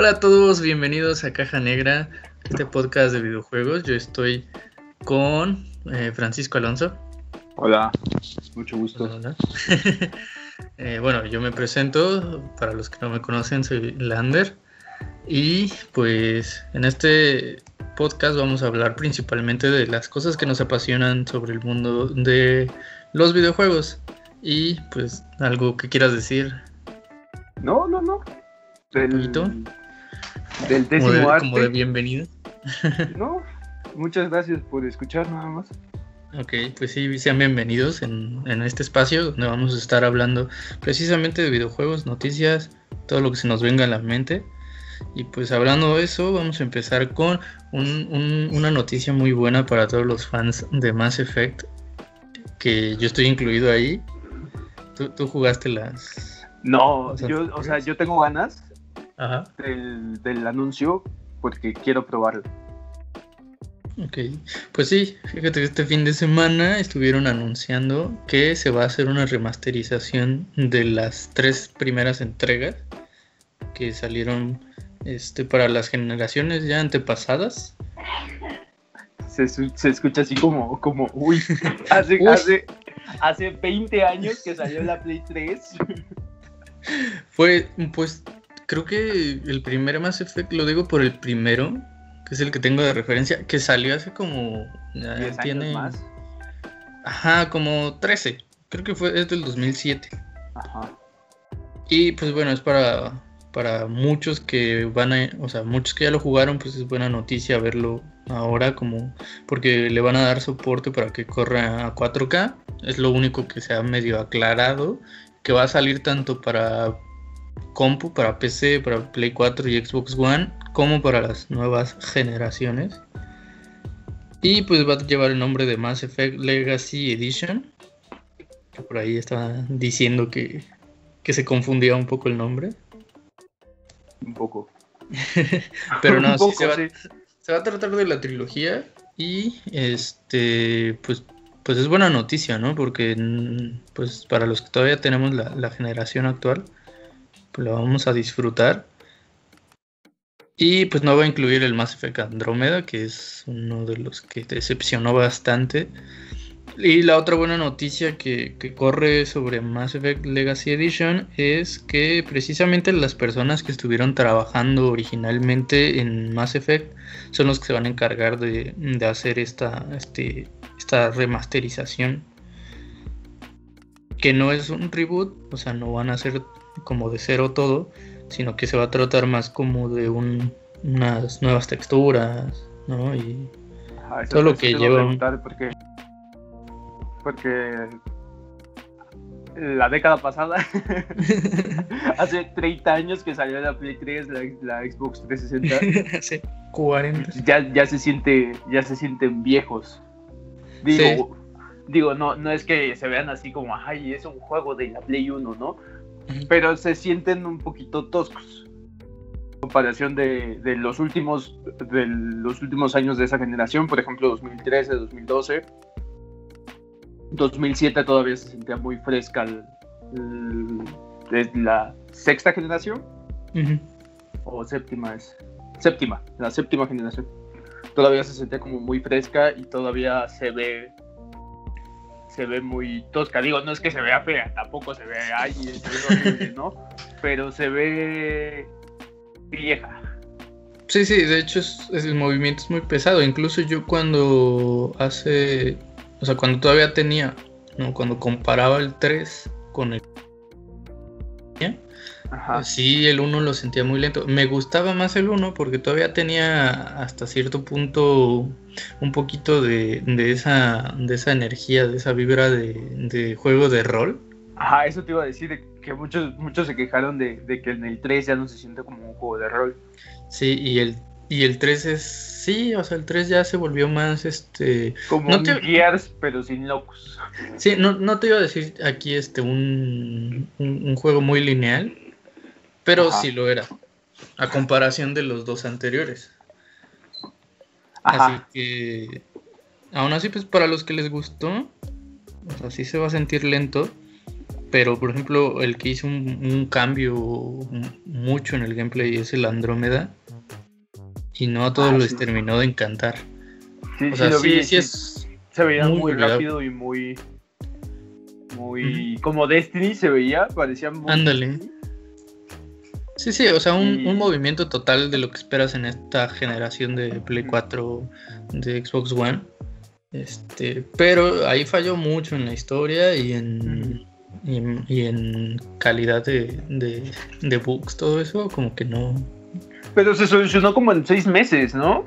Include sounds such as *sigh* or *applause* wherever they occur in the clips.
Hola a todos, bienvenidos a Caja Negra, este podcast de videojuegos. Yo estoy con eh, Francisco Alonso. Hola, mucho gusto. Hola, hola. *laughs* Eh, bueno, yo me presento, para los que no me conocen, soy Lander. Y pues en este podcast vamos a hablar principalmente de las cosas que nos apasionan sobre el mundo de los videojuegos. Y pues algo que quieras decir. No, no, no. Del, del décimo como de, arte. como de bienvenida. No, muchas gracias por escuchar nada más. Ok, pues sí, sean bienvenidos en, en, este espacio donde vamos a estar hablando precisamente de videojuegos, noticias, todo lo que se nos venga a la mente. Y pues hablando de eso, vamos a empezar con un, un, una noticia muy buena para todos los fans de Mass Effect, que yo estoy incluido ahí. ¿Tú, tú jugaste las... No, yo, o sea, yo tengo ganas Ajá. Del, del anuncio porque quiero probarlo. Ok, pues sí, fíjate que este fin de semana estuvieron anunciando que se va a hacer una remasterización de las tres primeras entregas que salieron este, para las generaciones ya antepasadas. Se, se escucha así como, como uy, *laughs* hace, Uy. hace, hace 20 años que salió la Play 3. Fue, pues, creo que el primer Mass Effect, lo digo por el primero, que es el que tengo de referencia, que salió hace como... ya 10 tiene, años más. Ajá, como 13. Creo que fue es del 2007. Ajá. Y pues bueno, es para, para muchos que van a, o sea, muchos que ya lo jugaron, pues es buena noticia verlo ahora como porque le van a dar soporte para que corra a 4K. Es lo único que se ha medio aclarado, que va a salir tanto para compu, para PC, para Play 4 y Xbox One, como para las nuevas generaciones. Y pues va a llevar el nombre de Mass Effect Legacy Edition. Que por ahí está diciendo que, que se confundía un poco el nombre. Un poco. *laughs* Pero no, *laughs* sí se, va, sí. se va a tratar de la trilogía. Y este, pues, pues es buena noticia, ¿no? Porque mm, pues para los que todavía tenemos la, la generación actual, lo vamos a disfrutar. Y pues no va a incluir el Mass Effect Andrómeda, que es uno de los que decepcionó bastante. Y la otra buena noticia que, que, corre sobre Mass Effect Legacy Edition es que precisamente las personas que estuvieron trabajando originalmente en Mass Effect son los que se van a encargar de, de hacer esta, este, esta remasterización. Que no es un reboot, o sea, no van a hacer como de cero todo, sino que se va a tratar más como de un, unas nuevas texturas, ¿no? Y Ajá, todo lo que lleva. Porque, porque la década pasada, *laughs* hace 30 años que salió la Play 3, la, la Xbox 360, *laughs* Hace 40. ya, ya se siente, ya se sienten viejos. Digo, digo, no, no es que se vean así como, ay, es un juego de la Play 1, ¿no? Pero se sienten un poquito toscos. En comparación de, de los últimos de los últimos años de esa generación, por ejemplo, 2013, 2012. 2007 todavía se sentía muy fresca el- el- es la sexta generación o séptima es séptima, la séptima generación. Todavía se sentía como muy fresca y todavía se ve se ve muy tosca. Digo, no es que se vea fea, tampoco se ve horrible, ¿no? Pero se ve vieja. Sí, sí, de hecho es, es- el movimiento es muy pesado. Incluso yo cuando hace, o sea, cuando todavía tenía, ¿no? Cuando comparaba el 3 con el... Ajá. Sí, el 1 lo sentía muy lento. Me gustaba más el 1 porque todavía tenía hasta cierto punto un poquito de, de esa, de esa energía, de esa vibra de, de juego de rol. Ajá, eso te iba a decir, de que muchos, muchos se quejaron de, de que en el 3 ya no se siente como un juego de rol. Sí, y el, y el 3 es... Sí, o sea, el 3 ya se volvió más, este... Como No un te- Gears, pero sin locos. Sí, no, no te iba a decir aquí este un, un, un juego muy lineal, pero Ajá. sí lo era, a comparación de los dos anteriores. Así que, aún así, pues para los que les gustó, o sea, sí se va a sentir lento, pero por ejemplo, el que hizo un, cambio mucho en el gameplay es el Andrómeda. Y no a todos ah, les terminó de encantar. Sí, o sea, sí, sí, es. Se veía muy, rápido y muy. Muy. Como Destiny se veía, parecía muy. Ándale. Sí, sí, o sea, un, un, movimiento total de lo que esperas en esta generación de Play 4 de Xbox One. Este, pero ahí falló mucho en la historia y en, y en, calidad de, de, bugs, todo eso, como que no. Pero se solucionó como en seis meses, ¿no?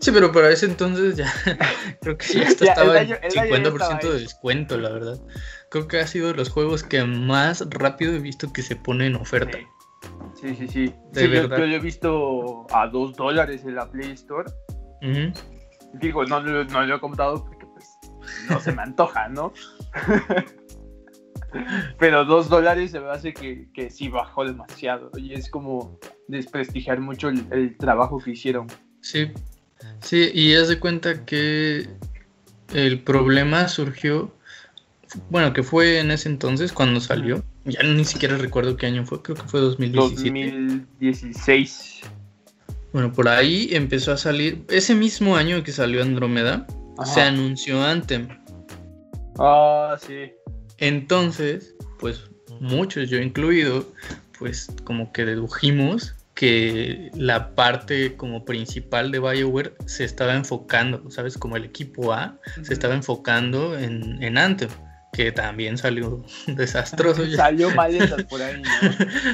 Sí, pero para ese entonces ya *laughs* creo que ya, *laughs* estaba en 50% de descuento, la verdad. Creo que ha sido de los juegos que más rápido he visto que se pone en oferta. Sí, sí, sí. yo, lo he visto a dos dólares en la Play Store. Digo, no, lo he comprado porque pues no se me antoja, ¿no? *laughs* Pero dos dólares se me hace que, que, sí bajó demasiado y es como desprestigiar mucho el, trabajo que hicieron. Sí, sí, y haz de cuenta que el problema surgió, bueno, que fue en ese entonces cuando salió, ya ni siquiera recuerdo qué año fue, creo que fue 2017. 2016. Bueno, por ahí empezó a salir, ese mismo año que salió Andrómeda, se anunció Anthem. Ah, sí. Entonces, pues muchos, yo incluido, pues como que dedujimos que la parte como principal de BioWare se estaba enfocando, ¿sabes? Como el equipo A se estaba enfocando en, en Anthem que también salió *laughs* desastroso. salió mal *laughs* por ahí,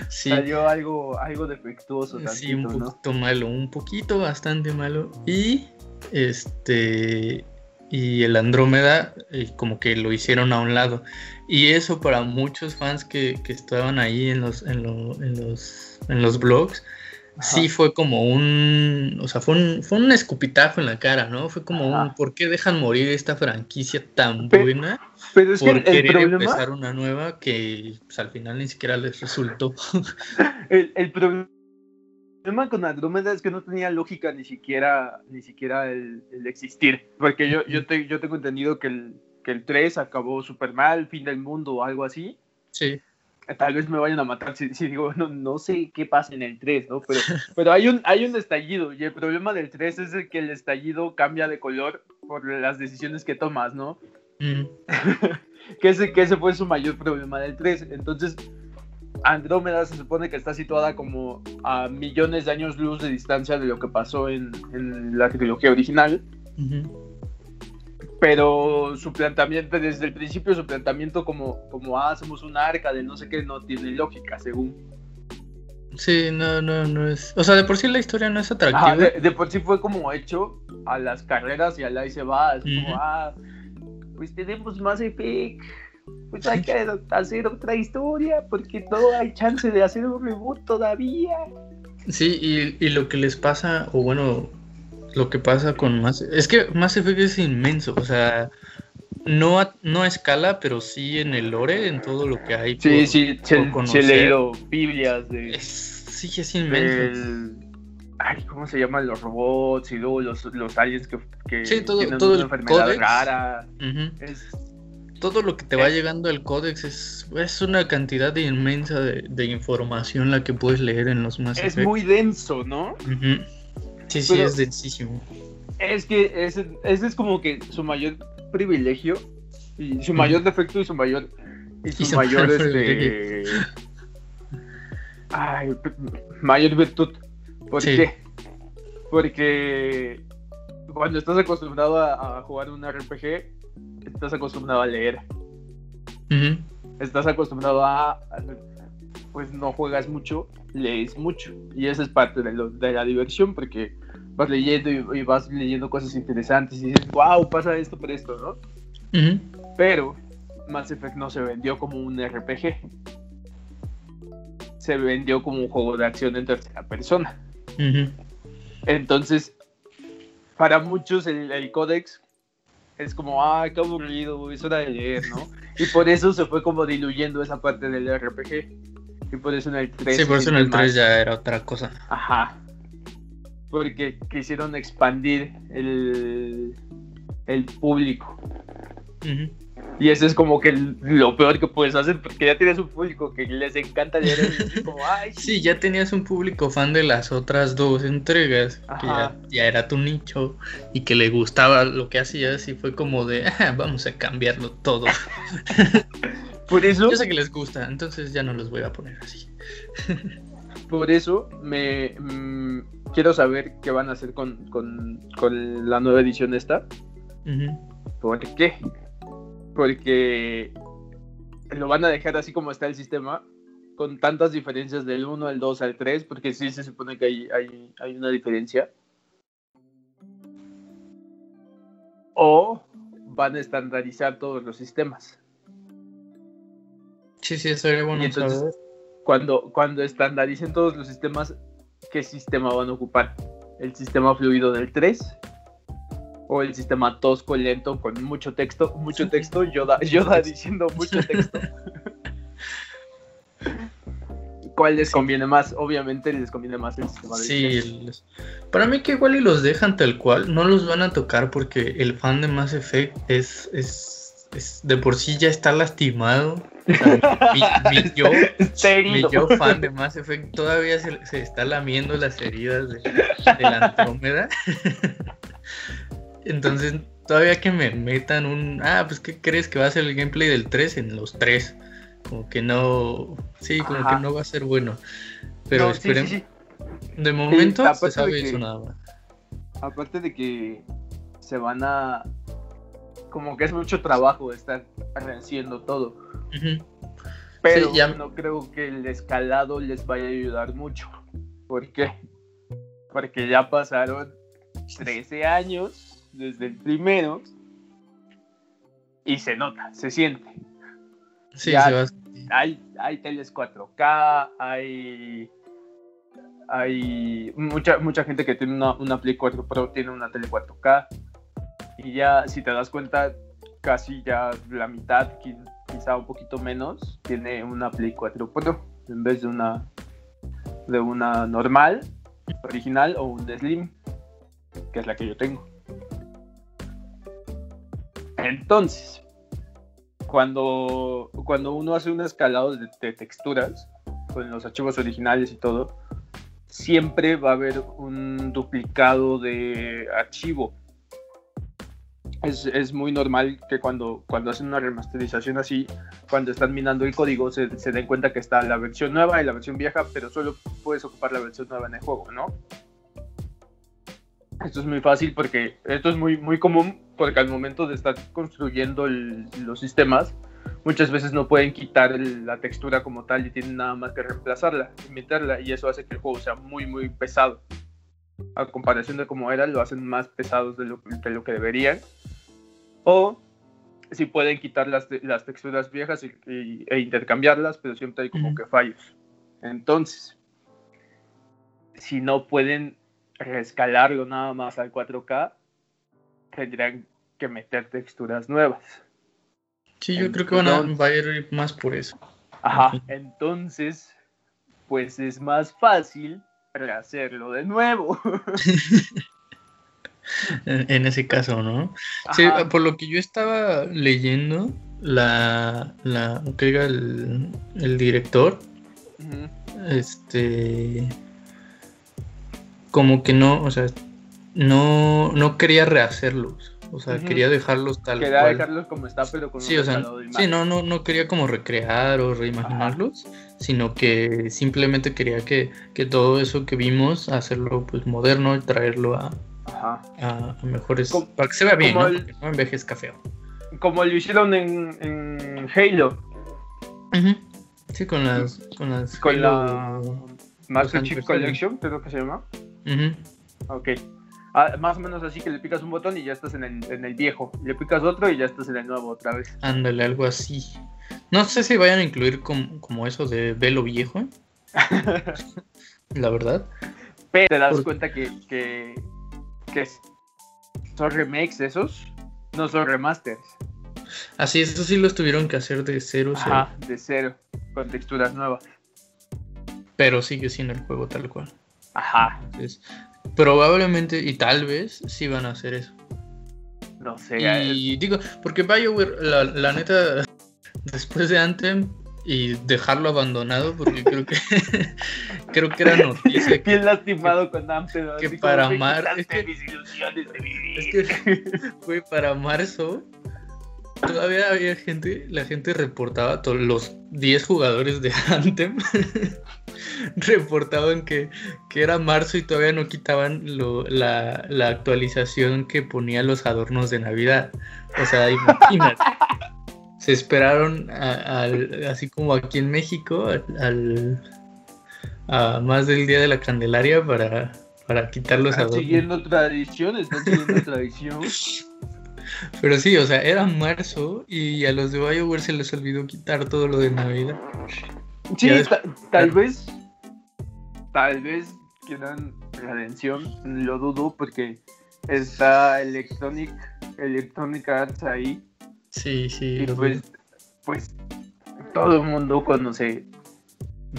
Salió algo, algo defectuoso. Tantito, sí, un poquito malo, un poquito bastante malo. Y este y el Andrómeda eh, como que lo hicieron a un lado. Y eso para muchos fans que, que estaban ahí en los, en, en los, en los blogs, sí fue como un, o sea, fue un, fue un escupitajo en la cara, ¿no? Fue como un, ¿por qué dejan morir esta franquicia tan buena? Pero es por que el querer empezar una nueva que pues, al final ni siquiera les resultó. *laughs* el, el problema con Andrómeda es que no tenía lógica ni siquiera, ni siquiera el, existir, porque yo, yo, te, yo tengo entendido que el, que el 3 acabó súper mal, fin del mundo o algo así. Sí tal vez me vayan a matar si, digo, no, no, sé qué pasa en el 3, ¿no? Pero, pero hay, un, hay un estallido y el problema del 3 es que el estallido cambia de color por las decisiones que tomas, ¿no? Mm. *laughs* que, ese, que ese fue su mayor problema del 3. Entonces, Andrómeda se supone que está situada como a millones de años luz de distancia de lo que pasó en, en la trilogía original pero su planteamiento, desde el principio, su planteamiento como, como ah, hacemos un arca de no sé qué, no tiene lógica, según. Sí, no, no, no es. O sea, de por sí la historia no es atractiva. de, por sí fue como hecho a las carreras y al ahí se va. Es como, ah, pues tenemos más Effect. Pues hay que *laughs* hacer otra historia porque no hay chance de hacer un reboot todavía. Sí, y, y lo que les pasa, o bueno, lo que pasa con más es que Mass Effect es inmenso, o sea, no a, no a escala, pero sí en el lore, en todo lo que hay. Sí, sí, se, he leído Biblias de. sí, es inmenso. ay, ¿cómo se llaman los robots y luego los, los aliens que, que sí, todo, tienen todo una enfermedad rara? Todo lo que te va llegando al códex es, es una cantidad inmensa de, de, información la que puedes leer en los Mass Effect. Es muy denso, ¿no? Sí, sí, es densísimo. Es que ese, es como que su mayor privilegio y su mayor defecto y su mayor y su, mayor este ay, mayor virtud. ¿Por qué? Porque cuando estás acostumbrado a, jugar un RPG, estás acostumbrado a leer. Estás acostumbrado a, pues no juegas mucho, lees mucho. Y esa es parte de, lo, de la diversión, porque vas leyendo y, vas leyendo cosas interesantes y dices, wow, pasa esto por esto, ¿no? Pero Mass Effect no se vendió como un RPG. Se vendió como un juego de acción en tercera persona. Entonces, para muchos el, el códex es como, ah, qué aburrido, es hora de leer, ¿no? Y por eso se fue como diluyendo esa parte del RPG. Y por eso en el 3. Sí, por eso en el 3 ya era otra cosa. Ajá porque quisieron expandir el, el público. Y eso es como que lo peor que puedes hacer, porque ya tienes un público que les encanta leer. como, Ay, sí, ya tenías un público fan de las otras dos entregas, que ya, era tu nicho y que le gustaba lo que hacías y fue como de, ah, vamos a cambiarlo todo. *laughs* Por eso... Yo sé que les gusta, entonces ya no los voy a poner así. por eso me mm, quiero saber qué van a hacer con, la nueva edición esta. ¿Por qué? porque lo van a dejar así como está el sistema, con tantas diferencias del 1 al 2 al 3, porque sí se supone que hay, hay, una diferencia. O van a estandarizar todos los sistemas. Sí, sí, eso es bueno. entonces, cuando, cuando estandaricen todos los sistemas, ¿qué sistema van a ocupar? ¿El sistema fluido del 3? o el sistema tosco, lento, con mucho texto, mucho texto, Yoda, Yoda diciendo mucho *laughs* texto. ¿Cuál les conviene más? Obviamente les conviene más el sistema de Sí, para mí que igual y los dejan tal cual, no los van a tocar porque el fan de Mass Effect es, es, de por sí ya está lastimado. Mi, *laughs* yo, mi, yo, fan de Mass Effect todavía se, se está lamiendo las heridas de, de la Andrómeda. *laughs* Entonces, todavía que me metan un. Ah, pues, ¿qué crees que va a ser el gameplay del 3 en los 3? Como que no. Sí, como que no va a ser bueno. Pero esperemos. De momento se sabe eso nada más. Aparte de que se van a. Como que es mucho trabajo estar haciendo todo. Pero no creo que el escalado les vaya a ayudar mucho. ¿Por qué? Porque ya pasaron 13 años desde el primero y se nota, se siente. Sí, se va. Hay, hay teles 4K, hay hay mucha, mucha gente que tiene una, una Play 4 Pro, tiene una tele 4K. Y ya, si te das cuenta, casi ya la mitad, un poquito menos, tiene una Play 4 Pro en vez de una, de una normal, original o un Slim, que es la que yo tengo. Entonces, cuando, cuando uno hace un escalado de, texturas con los archivos originales y todo, siempre va a haber un duplicado de archivo. Es, muy normal que cuando, cuando hacen una remasterización así, cuando están minando el código, se, se den cuenta que está la versión nueva y la versión vieja, pero solo puedes ocupar la versión nueva en el juego, ¿no? Esto es muy fácil porque esto es muy, muy común porque al momento de estar construyendo los sistemas, muchas veces no pueden quitar la textura como tal y tienen nada más que reemplazarla y meterla y eso hace que el juego sea muy muy pesado. A comparación de cómo era, lo hacen más pesados de lo, lo que deberían. O si pueden quitar las, las texturas viejas e intercambiarlas, pero siempre hay como que fallos. Entonces, si no pueden reescalarlo nada más al 4K, tendrían que meter texturas nuevas. Sí, yo creo que van a, va a ir más por eso. Ajá, entonces, pues es más fácil rehacerlo de nuevo. *laughs* *laughs* en ese caso, ¿no? Sí, por lo que yo estaba leyendo, la, la que diga el, el director, este como que no, o sea, no, no quería rehacerlos. O sea, quería dejarlos tal quería dejarlos como está, pero con sí, o sea, sí, no, no, no quería como recrear o reimaginarlos, sino que simplemente quería que, todo eso que vimos, hacerlo pues moderno y traerlo a, a, mejores... para que se vea bien, ¿no? no envejezca feo. Como lo hicieron en, en Halo. Sí, con las... Con, las con la Master Chief Collection, creo que se llama. Ok. Ah, más o menos así que le picas un botón y ya estás en el, viejo. Le picas otro y ya estás en el nuevo otra vez. Ándale, algo así. No sé si vayan a incluir como, eso de velo viejo. *laughs* la verdad. Pero te das cuenta que, que, son remakes esos, no son remasters. Así, eso sí los tuvieron que hacer de cero. Ajá, de cero, con texturas nuevas. Pero sigue siendo el juego tal cual. Ajá. probablemente y tal vez sí van a hacer eso. No sé. Y digo, porque BioWare, la, la neta, *laughs* después de Anthem y dejarlo abandonado, porque creo que *laughs* creo que era noticia. *laughs* Bien lastimado con. Que para mar, es que, es que fue para marzo. Todavía había gente, la gente reportaba, los 10 jugadores de *laughs* Anthem reportaban que, que, era marzo y todavía no quitaban lo, la, la, actualización que ponía los adornos de Navidad. O sea, imagínate. Se esperaron a, a, así como aquí en México al, a más del día de la Candelaria para, para quitar los adornos. Siguiendo tradiciones, están siguiendo *laughs* tradición. Pero sí, o sea, era marzo y a los de BioWare se les olvidó quitar todo lo de Navidad. Sí, ta tal vez, tal vez quieran redención, lo dudo porque está Electronic, Electronic Arts ahí. Sí, sí. Y pues, pues todo el mundo conoce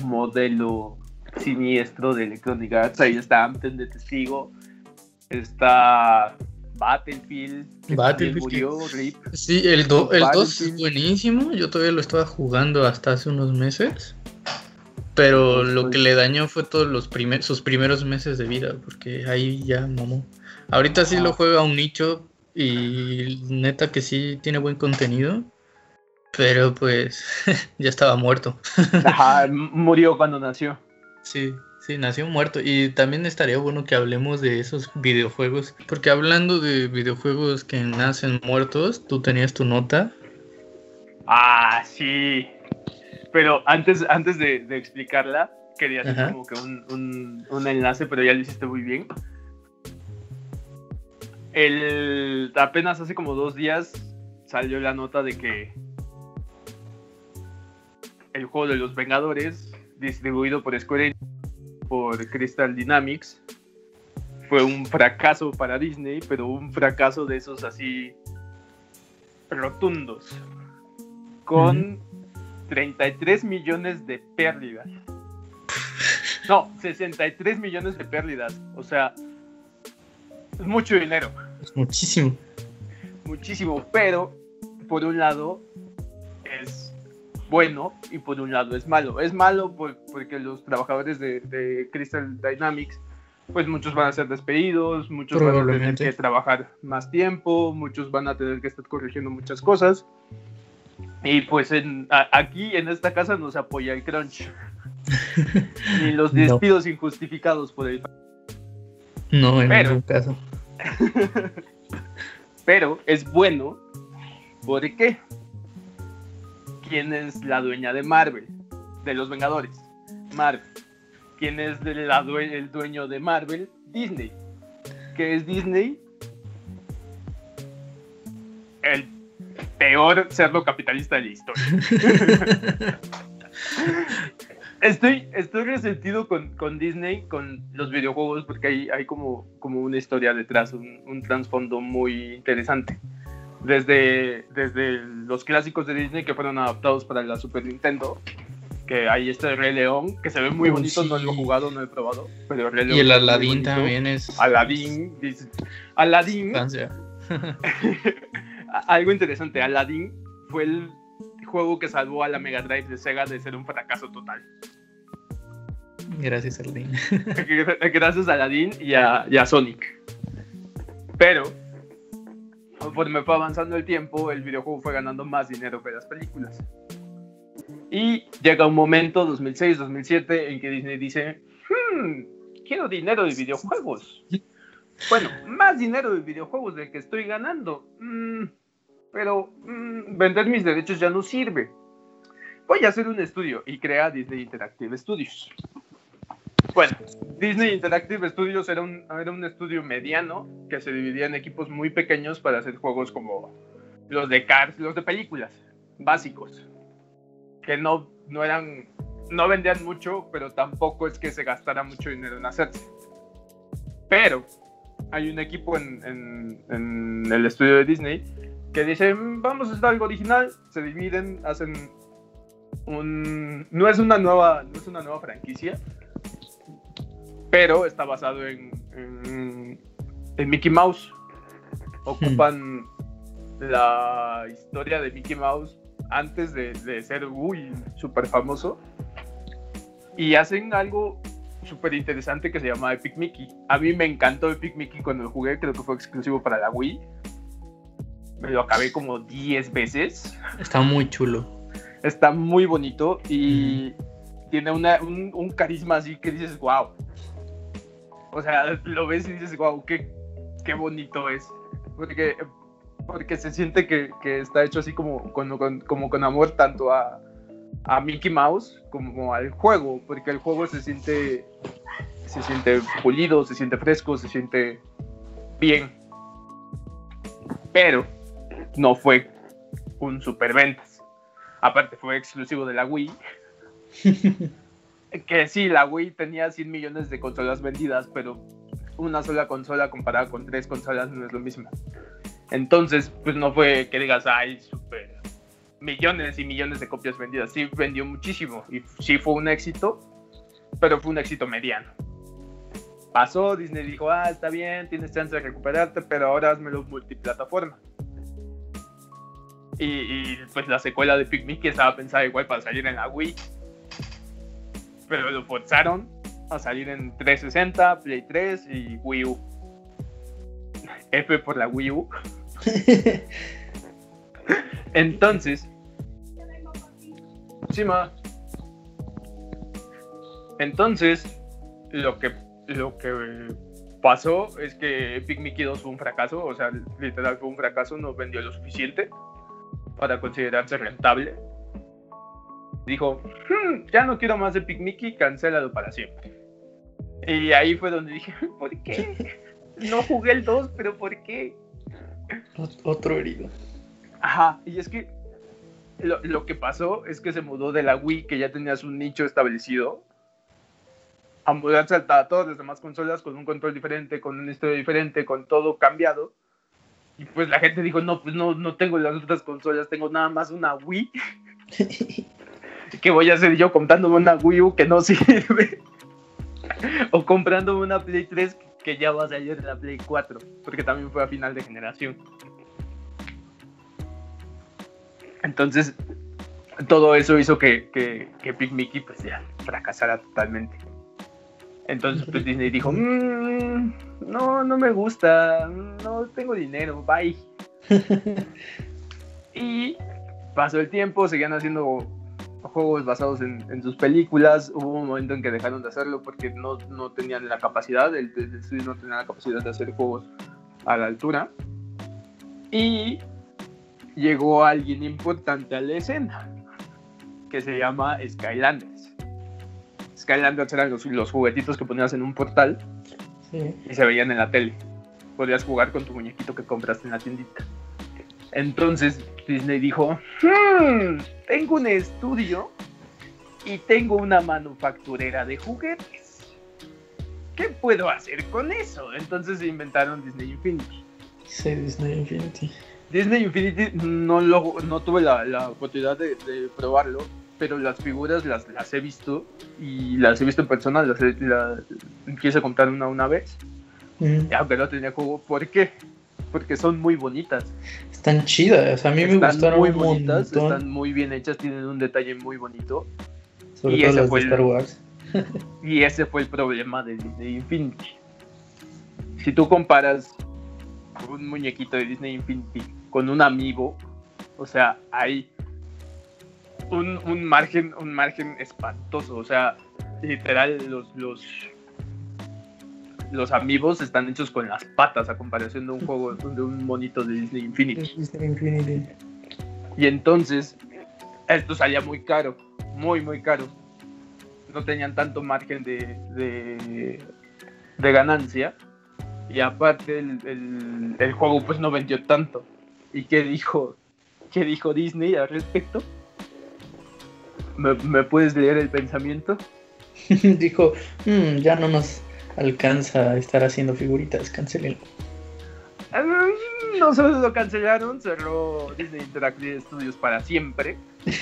modelo siniestro de Electronic Arts. Ahí está Anthem de testigo, está Battlefield. Battlefield. Murió, Rip. Sí, el 2 el es buenísimo. Yo todavía lo estaba jugando hasta hace unos meses. Pero lo que le dañó fue todos los primer, sus primeros meses de vida, porque ahí ya mamó. Ahorita sí lo juega un nicho y neta que sí tiene buen contenido, pero pues *laughs* ya estaba muerto. *laughs* Ajá, murió cuando nació. Sí, sí, nació muerto. Y también estaría bueno que hablemos de esos videojuegos, porque hablando de videojuegos que nacen muertos, tú tenías tu nota. Ah, sí. Pero antes, antes de, de explicarla, quería hacer Ajá. como que un, un, un, enlace, pero ya lo hiciste muy bien. El, apenas hace como dos días salió la nota de que el juego de los Vengadores, distribuido por Square Enix, por Crystal Dynamics, fue un fracaso para Disney, pero un fracaso de esos así rotundos. Con... Mm 33 millones de pérdidas. No, 63 millones de pérdidas. O sea, es mucho dinero. Es muchísimo. Muchísimo, pero por un lado es bueno y por un lado es malo. Es malo por, porque los trabajadores de, de, Crystal Dynamics, pues muchos van a ser despedidos, muchos van a tener que trabajar más tiempo, muchos van a tener que estar corrigiendo muchas cosas. Y pues en, a, aquí en esta casa no se apoya el crunch. *laughs* Ni los despidos no. injustificados por el... No, en pero, ningún caso. *laughs* pero es bueno porque ¿quién es la dueña de Marvel? De los Vengadores. Marvel. ¿Quién es de la due el dueño de Marvel? Disney. ¿Qué es Disney? El peor cerdo capitalista de la historia. *laughs* *laughs* estoy, estoy resentido con, con, Disney, con los videojuegos, porque hay, hay como, como una historia detrás, un, un trasfondo muy interesante. Desde, desde los clásicos de Disney que fueron adaptados para la Super Nintendo, que está el Rey León, que se ve muy bonito, sí. no lo he jugado, no he probado, pero el Rey León Y el Aladdin también es... Aladdin, dice... Aladdin... *laughs* algo interesante, Aladdin fue el juego que salvó a la Mega Drive de Sega de ser un fracaso total. Gracias, Aladdin. *laughs* Gracias a Aladdin y a, y a Sonic. Pero, conforme fue avanzando el tiempo, el videojuego fue ganando más dinero que las películas. Y llega un momento, 2006, 2007, en que Disney dice, hmm, quiero dinero de videojuegos. Bueno, más dinero de videojuegos del que estoy ganando. Mm, pero mmm, vender mis derechos ya no sirve. Voy a hacer un estudio y crea Disney Interactive Studios. Bueno, Disney Interactive Studios era un, era un estudio mediano que se dividía en equipos muy pequeños para hacer juegos como los de Cars, los de películas, básicos, que no, no eran, no vendían mucho, pero tampoco es que se gastara mucho dinero en hacerse. Pero hay un equipo en, en el estudio de Disney que dicen, vamos a hacer algo original, se dividen, hacen un... No es una nueva, no es una nueva franquicia, pero está basado en, en, Mickey Mouse. ocupan la historia de Mickey Mouse antes de, ser uy, súper famoso. Y hacen algo súper interesante que se llama Epic Mickey. A mí me encantó Epic Mickey cuando lo jugué, creo que fue exclusivo para la Wii. Me lo acabé como 10 veces. Está muy chulo. Está muy bonito y tiene un, carisma así que dices, wow. O sea, lo ves y dices, wow, qué, qué bonito es. Porque porque se siente que, está hecho así como con, como con amor tanto a, Mickey Mouse como al juego, porque el juego se siente, se siente pulido, se siente fresco, se siente bien. Pero no fue un superventas. Aparte fue exclusivo de la Wii. *laughs* que sí, la Wii tenía 100 millones de consolas vendidas, pero una sola consola comparada con tres consolas no es lo mismo. Entonces, pues no fue que digas, ay, super millones y millones de copias vendidas. Sí vendió muchísimo y sí fue un éxito, pero fue un éxito mediano. Pasó, Disney dijo, ah, está bien, tienes chance de recuperarte, pero ahora hazmelo multiplataforma. Y, y, pues la secuela de que estaba pensada igual para salir en la Wii. Pero lo forzaron a salir en 360, Play 3 y Wii U. F por la Wii U. *laughs* Entonces, sí, ma. Entonces, lo que, lo que pasó es que Epic Mickey 2 fue un fracaso, o sea, literal fue un fracaso, no vendió lo suficiente para considerarse rentable. Dijo, hmm, ya no quiero más Epic Mickey, cancélalo para siempre. Y ahí fue donde dije, *laughs* ¿por qué? *laughs* No jugué el 2, pero ¿por qué? Otro herido. Ajá, y es que lo, que pasó es que se mudó de la Wii, que ya tenías un nicho establecido, a mudarse a todas las demás consolas con un control diferente, con una historia diferente, con todo cambiado. Y pues la gente dijo, no, pues no, no tengo las otras consolas, tengo nada más una Wii. *laughs* ¿Qué voy a hacer yo comprándome una Wii U que no sirve? o comprándome una Play 3 que ya va a salir de la Play 4, porque también fue a final de generación. Entonces, todo eso hizo que, que, que Big Mickey pues ya fracasara totalmente. Entonces pues Disney dijo, mm, no, no me gusta, no tengo dinero, bye. *laughs* y pasó el tiempo, seguían haciendo juegos basados en, sus películas. Hubo un momento en que dejaron de hacerlo porque no, no tenían la capacidad, el, estudio no tenía la capacidad de hacer juegos a la altura. Y llegó alguien importante a la escena, que se llama Skylanders. Skylanders eran los, los juguetitos que ponías en un portal y se veían en la tele. Podías jugar con tu muñequito que compraste en la tiendita. Entonces Disney dijo, hmm, tengo un estudio y tengo una manufacturera de juguetes. ¿Qué puedo hacer con eso? Entonces inventaron Disney Infinity. Sí, Disney Infinity. Disney Infinity no, no tuve la, oportunidad de, probarlo, pero las figuras las, las, he visto y las he visto en persona, las, quise comprar una una vez. Ya, pero tenía juego. ¿Por qué? porque son muy bonitas. Están chidas, a mí me gustaron muy bonitas, están muy bien hechas, tienen un detalle muy bonito. Sobre y todo ese fue Star Wars. *laughs* y ese fue el problema de Disney Infinity. Si tú comparas un muñequito de Disney Infinity con un amigo, o sea, hay un, un margen, un margen espantoso, o sea, literal los, los los amigos están hechos con las patas a comparación de un juego de un monito de Disney Infinity. Y entonces, esto salía muy caro, muy, muy caro. No tenían tanto margen de, de, ganancia. Y aparte, el, el, juego pues no vendió tanto. ¿Y qué dijo, qué dijo Disney al respecto? ¿Me, me puedes leer el pensamiento? *laughs* dijo, mm, ya no nos alcanza a estar haciendo figuritas, cancelen. No solo lo cancelaron, cerró Disney Interactive Studios para siempre. *laughs*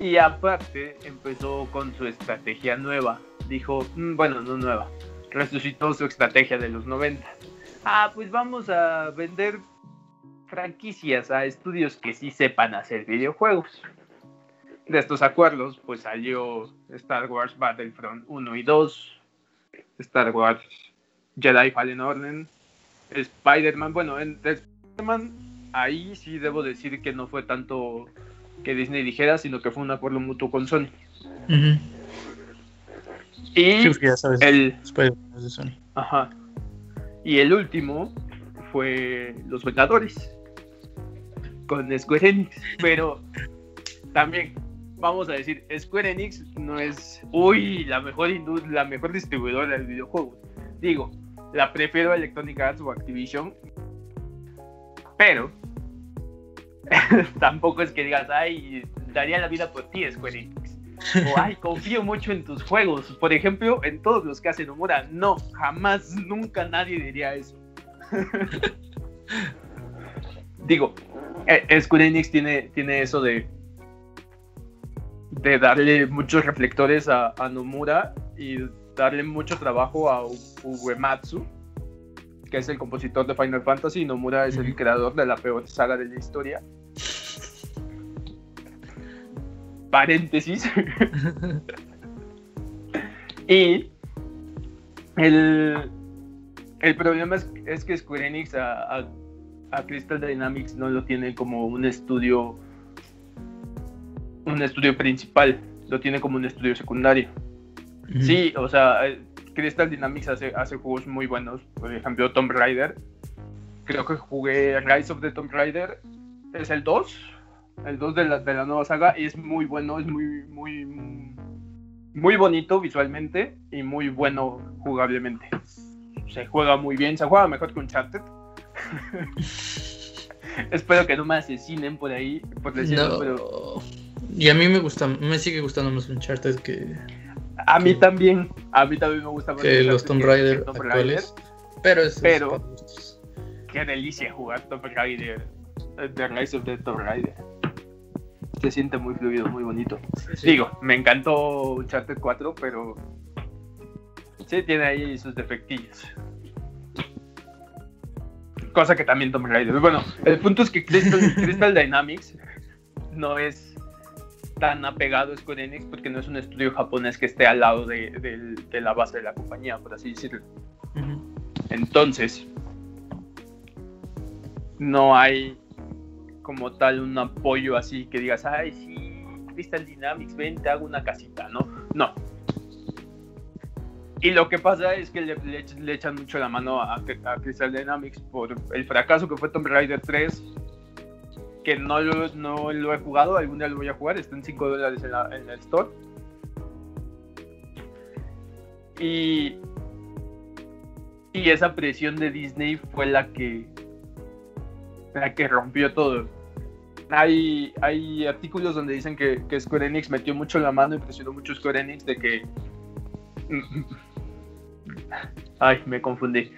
y aparte empezó con su estrategia nueva. Dijo, mm, bueno, no nueva, resucitó su estrategia de los 90. ah, pues vamos a vender franquicias a estudios que sí sepan hacer videojuegos. De estos acuerdos, pues salió Star Wars Battlefront 1 y 2, Star Wars Jedi Fallen Order, Spider-Man. Bueno, en Spider-Man, ahí sí debo decir que no fue tanto que Disney dijera, sino que fue un acuerdo mutuo con Sony. Y el de Sony. Ajá. Y el último fue Los Vengadores con Square Enix, pero también vamos a decir, Square Enix no es, uy, la mejor la mejor distribuidora de videojuegos. Digo, la prefiero a Electronic Arts o Activision, pero *laughs* tampoco es que digas, ay, daría la vida por ti, Square Enix. O, ay, confío mucho en tus juegos. Por ejemplo, en todos los que hacen Nomura. No, jamás, nunca nadie diría eso. *laughs* Digo, eh, Square Enix tiene, tiene eso de de darle muchos reflectores a, Nomura y darle mucho trabajo a Uematsu, que es el compositor de Final Fantasy, y Nomura es el creador de la peor saga de la historia. Paréntesis. *laughs* y el, el problema es, que Square Enix a, Crystal Dynamics no lo tiene como un estudio un estudio principal, lo tiene como un estudio secundario. Sí, o sea, eh, Crystal Dynamics hace, hace juegos muy buenos, por ejemplo Tomb Raider. Creo que jugué Rise of the Tomb Raider, es el 2, el 2 de la, de la nueva saga, y es muy bueno, es muy, muy, muy bonito visualmente y muy bueno jugablemente. Se juega muy bien, se juega mejor que Uncharted. *laughs* Espero que no me asesinen por ahí, por decirlo, pero y a mí me gusta, me sigue gustando más Uncharted que. A mí también, a mí también me gusta más que los Tomb Raider actuales. Pero es. Pero. qué delicia jugar Tomb Raider. The Rise of the Tomb Raider. Se siente muy fluido, muy bonito. Digo, me encantó Uncharted 4, pero. Sí, tiene ahí sus defectillos. Cosa que también Tomb Raider. Bueno, el punto es que Crystal *laughs* Dynamics no es tan apegado a Square Enix porque no es un estudio japonés que esté al lado de, la base de la compañía, por así decirlo. Entonces, no hay como tal un apoyo así que digas, ay, sí, Crystal Dynamics, ven, te hago una casita, ¿no? No. Y lo que pasa es que le, echan mucho la mano a, a, Crystal Dynamics por el fracaso que fue Tomb Raider 3 que no lo, no lo he jugado, algún día lo voy a jugar, está en 5 dólares en, en el store. Y, y esa presión de Disney fue la que, la que rompió todo. Hay, hay artículos donde dicen que, que Square Enix metió mucho la mano y presionó mucho Square Enix de que... *laughs* Ay, me confundí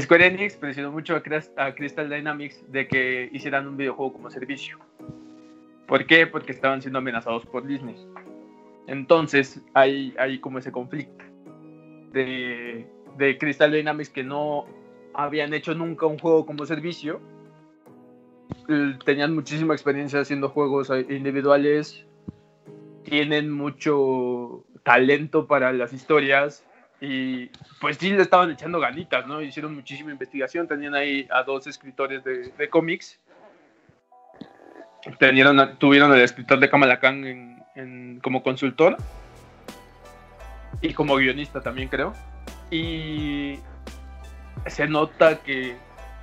Square Enix presionó mucho a, Crystal Dynamics de que hicieran un videojuego como servicio. ¿Por qué? Porque estaban siendo amenazados por Disney. Entonces hay, hay como ese conflicto de, de Crystal Dynamics que no habían hecho nunca un juego como servicio. Tenían muchísima experiencia haciendo juegos individuales. Tienen mucho talento para las historias y pues sí le estaban echando ganitas, ¿no? Hicieron muchísima investigación, tenían ahí a dos escritores de, de cómics. Tenieron, tuvieron al escritor de Kamala Khan en, como consultor y como guionista también creo. Y se nota que,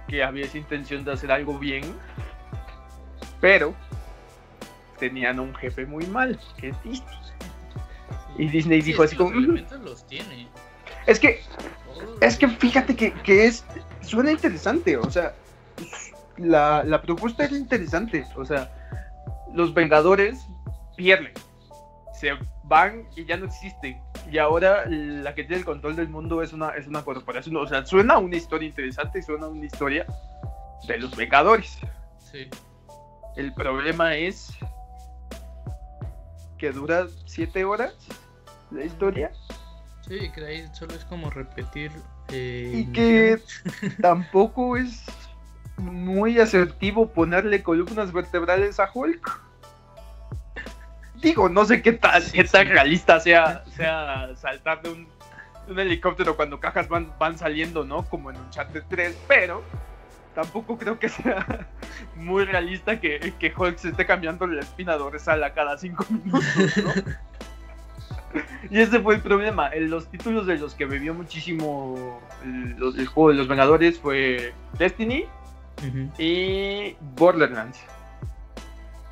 que había esa intención de hacer algo bien, pero tenían un jefe muy mal, que es Disney. Y Disney dijo así como... Los tiene. Es que, es que fíjate que, es, suena interesante, o sea, la, la propuesta era interesante, o sea, los Vengadores pierden, se van y ya no existen. Y ahora la que tiene el control del mundo es una, es una corporación. O sea, suena una historia interesante suena una historia de los Vengadores. Sí. El problema es que dura siete horas la historia. Sí, que ahí solo es como repetir Eh, y que *laughs* tampoco es muy asertivo ponerle columnas vertebrales a Hulk. Digo, no sé qué tan, qué tan realista sea, sea saltar de un, de un helicóptero cuando cajas van, van saliendo, ¿no? Como en un chat de 3, pero tampoco creo que sea *laughs* muy realista que, que Hulk se esté cambiando la espina dorsal a cada 5 minutos, ¿no? *laughs* *laughs* Y ese fue el problema. Los títulos de los que bebió muchísimo el, los- el juego de los Vengadores fue Destiny Ujú. y Borderlands.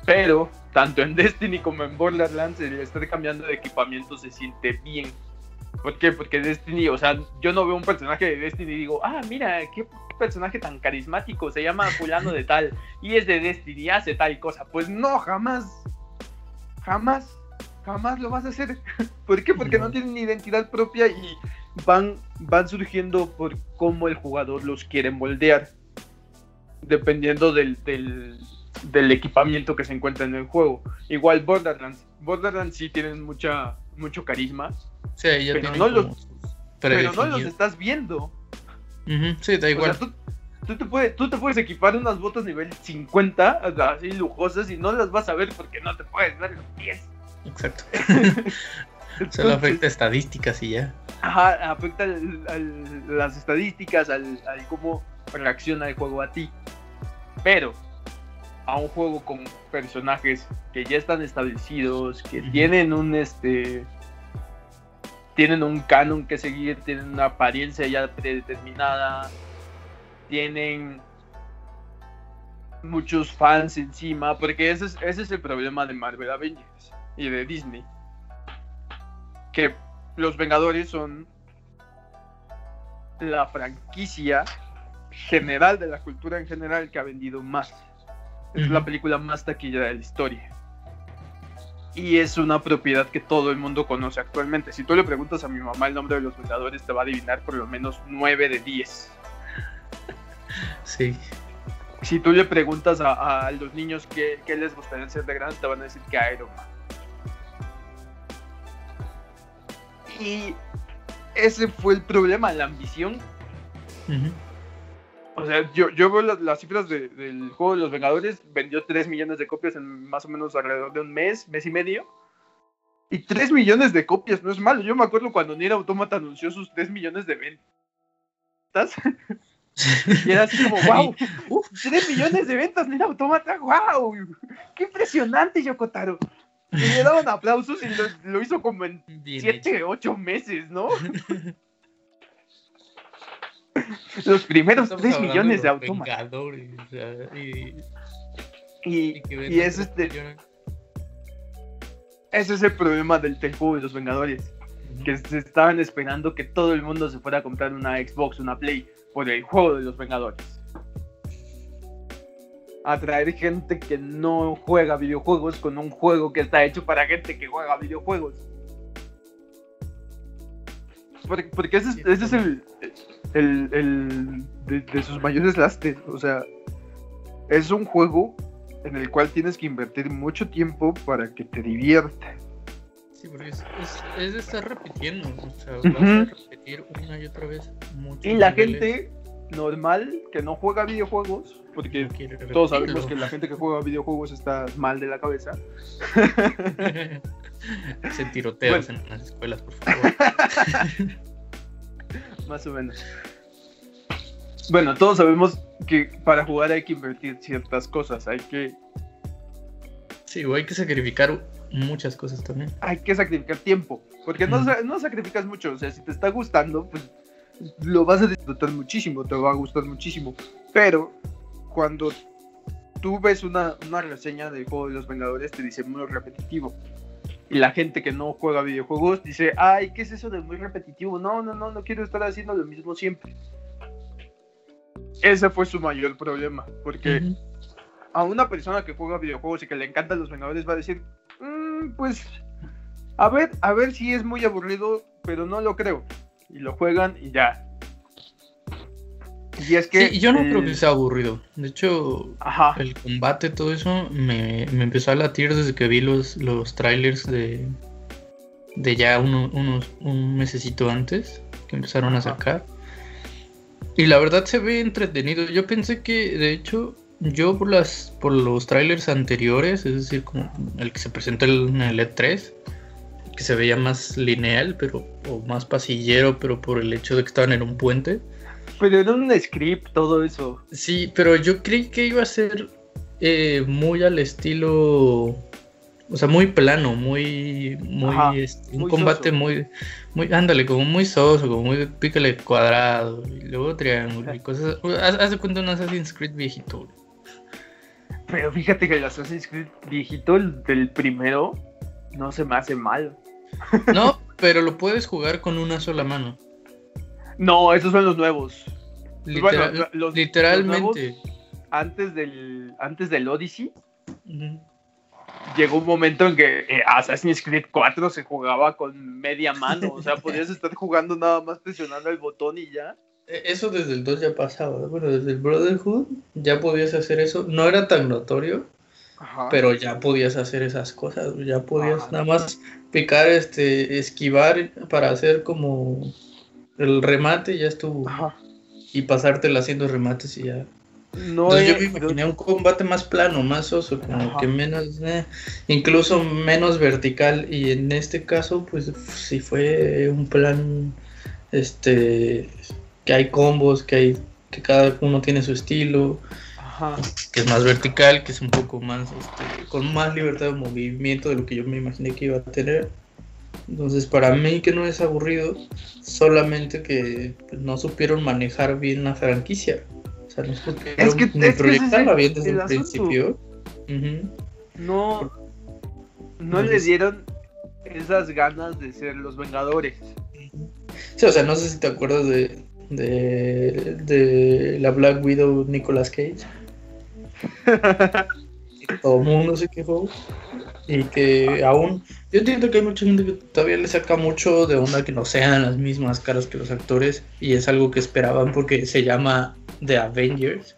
Pero tanto en Destiny como en Borderlands el estar cambiando de equipamiento se siente bien. ¿Por qué? Porque Destiny, o sea, yo no veo un personaje de Destiny y digo, ah, mira, qué personaje tan carismático, se llama fulano de tal y es de Destiny, hace tal cosa. Pues no, jamás, jamás, jamás lo vas a hacer. *laughs* ¿Por qué? Porque no, tienen identidad propia y van, van surgiendo por cómo el jugador los quiere moldear dependiendo del, del, del equipamiento que se encuentra en el juego. Igual Borderlands. Borderlands sí tienen mucha, mucho carisma, Sí, ya Pero no los- pero no los estás viendo. Ujú, Sí, da O igual. sea, tú, tú te puedes, tú te puedes equipar unas botas nivel 50, así lujosas, y no las vas a ver porque no te puedes ver los pies. Exacto. *laughs* Solo afecta estadísticas y ya. Ajá, afecta al- al- las estadísticas, al, al cómo reacciona el juego a ti. Pero a un juego con personajes que ya están establecidos, que tienen un este tienen un canon que seguir, tienen una apariencia ya predeterminada, tienen muchos fans encima, porque ese es, ese es el problema de Marvel Avengers y de Disney. Que los Vengadores son la franquicia general de la cultura en general que ha vendido más. Es la película más taquillera de la historia. Y es una propiedad que todo el mundo conoce actualmente. Si tú le preguntas a mi mamá el nombre de los Vengadores, te va a adivinar por lo menos 9 de 10. Sí. Si tú le preguntas a, a los niños qué, qué les gustaría ser de grandes, te van a decir que Iron Man. Y ese fue el problema, la ambición. O sea, yo, yo veo las, las cifras de- del juego de los Vengadores, vendió 3 millones de copias en más o menos alrededor de un mes, mes y medio. Y 3 millones de copias, no es malo. Yo me acuerdo cuando Nier Automata anunció sus 3 millones de ventas. *laughs* Y era así como, wow, 3 *laughs* millones de ventas Nier Automata, wow, qué impresionante, Yokotaro. Y le daban aplausos y lo, lo hizo como en Bien hecho. 7, 8 meses, ¿no? *laughs* Los primeros Estamos 3 hablando millones de Automata. Vengadores, o sea, y, Y, y y es este, millones. ese es el problema del, juego de los Vengadores. Que se estaban esperando que todo el mundo se fuera a comprar una Xbox, una Play, por el juego de los Vengadores. Atraer gente que no juega videojuegos con un juego que está hecho para gente que juega videojuegos. Porque, porque ese es, ese es el, el, el de, de sus mayores lastres. O sea, es un juego en el cual tienes que invertir mucho tiempo para que te divierta. Sí, porque es, es, es de estar repitiendo. O sea, vas a repetir una y otra vez muchos Y la niveles. gente normal que no juega videojuegos, porque todos sabemos que la gente que juega videojuegos está mal de la cabeza. *laughs* Hacen tiroteos en las escuelas, por favor. *laughs* Más o menos. Bueno, todos sabemos que para jugar hay que invertir ciertas cosas, hay que, Sí, o hay que sacrificar muchas cosas también. hay que sacrificar tiempo, porque no, Mm. no sacrificas mucho, o sea, si te está gustando, pues lo vas a disfrutar muchísimo, te va a gustar muchísimo, pero cuando tú ves una, una reseña del juego de los Vengadores, te dice muy repetitivo. Y la gente que no juega videojuegos dice, ay, ¿qué es eso de muy repetitivo? No, no, no, no quiero estar haciendo lo mismo siempre. Ese fue su mayor problema, porque a una persona que juega videojuegos y que le encantan los Vengadores va a decir, "Mm, pues, a ver, a ver si es muy aburrido, pero no lo creo. Y lo juegan y ya. Y es que... Sí, yo no el- creo que sea aburrido. De hecho, Ajá. el combate, todo eso, me, me empezó a latir desde que vi los, los trailers de, de ya uno- unos, un mesecito antes que empezaron a sacar. y la verdad se ve entretenido. Yo pensé que, de hecho, yo por las por los trailers anteriores, es decir, como el que se presentó en el E3, que se veía más lineal, pero o más pasillero, pero por el hecho de que estaban en un puente. Pero era un script todo eso. Sí, pero yo creí que iba a ser eh, muy al estilo o sea, muy plano, muy, muy, este, un combate muy, muy, ándale, como muy soso, como muy pícale cuadrado, y luego triángulo y cosas. Haz, de cuenta un Assassin's Creed viejito. Pero fíjate que el Assassin's Creed viejito, el del primero, no se me hace mal. *laughs* No, pero lo puedes jugar con una sola mano. No, esos son los nuevos. literalmente. antes del antes del Odyssey llegó un momento en que eh, Assassin's Creed 4 se jugaba con media mano, o sea, podías *laughs* estar jugando nada más presionando el botón y ya. E, eso desde el 2 ya pasaba, bueno, desde el Brotherhood ya podías hacer eso, no era tan notorio, pero ya podías hacer esas cosas, ya podías nada más picar, este, esquivar para hacer como el remate, ya estuvo, y pasártela haciendo remates y ya. No yo me imaginé un combate más plano, más oso, como que menos, eh, incluso menos vertical. Y en este caso, pues sí fue un plan, este, que hay combos, que hay, que cada uno tiene su estilo, que es más vertical, que es un poco más, este, con más libertad de movimiento de lo que yo me imaginé que iba a tener. Entonces, para mí que no es aburrido, solamente que pues, no supieron manejar bien la franquicia es que, es proyectarla bien desde el, principio. No, no le dieron esas ganas de ser los Vengadores. Sí, o sea, no sé si te acuerdas de, de, de la Black Widow Nicolas Cage. Todo el mundo se quejó. Y que aún. Yo entiendo que hay mucha gente que todavía le saca mucho de onda que no sean las mismas caras que los actores. Y es algo que esperaban porque se llama de Avengers.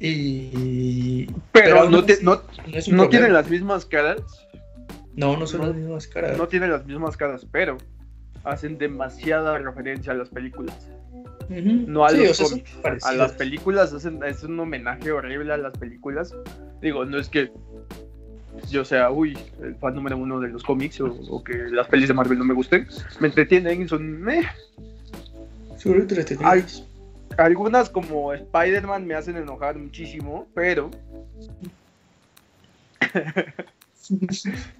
Y... Pero, no, no, tienen las mismas caras. No, no son las mismas caras. No tienen las mismas caras, pero hacen demasiada referencia a las películas. No a los cómics. A las películas hacen, es un homenaje horrible a las películas. Digo, no es que yo sea, uy, el fan número uno de los cómics o, que las pelis de Marvel no me gusten. Me entretienen y son meh. Sobre algunas como Spider-Man me hacen enojar muchísimo, pero... *laughs*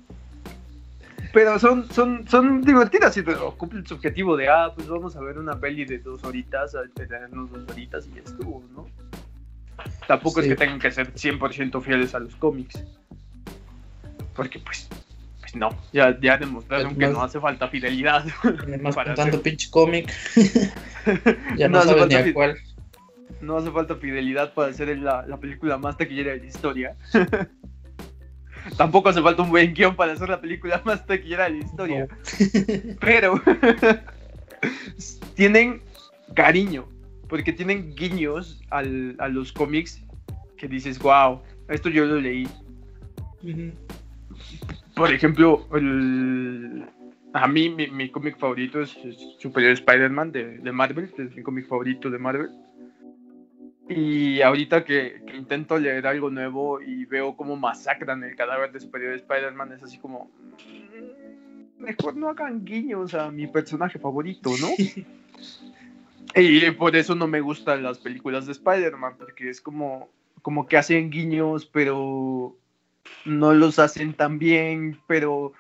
pero son, son, son divertidas y cumplen su objetivo de, ah, pues vamos a ver una peli de dos horitas, a tenernos dos horitas y ya estuvo, ¿no? Tampoco es que tengan que ser 100% fieles a los cómics. Porque pues pues no, ya, ya demostraron que no hace falta fidelidad. *laughs* Además, para tanto pinche cómic. *laughs* ya no, sabes ni a cuál. No hace falta fidelidad para hacer la, la película más taquillera de la historia. *laughs* Tampoco hace falta un buen guion para hacer la película *laughs* más taquillera de la historia. Pero *laughs* tienen cariño, porque tienen guiños al, a los cómics que dices, wow, esto yo lo leí por ejemplo, a mí mi, cómic favorito es, Superior Spider-Man de, Marvel, es mi cómic favorito de Marvel. Y ahorita que, intento leer algo nuevo y veo cómo masacran el cadáver de Superior Spider-Man, es así como... Mm, mejor no hagan guiños a mi personaje favorito, ¿no? y por eso no me gustan las películas de Spider-Man, porque es como, como que hacen guiños, pero no los hacen tan bien, pero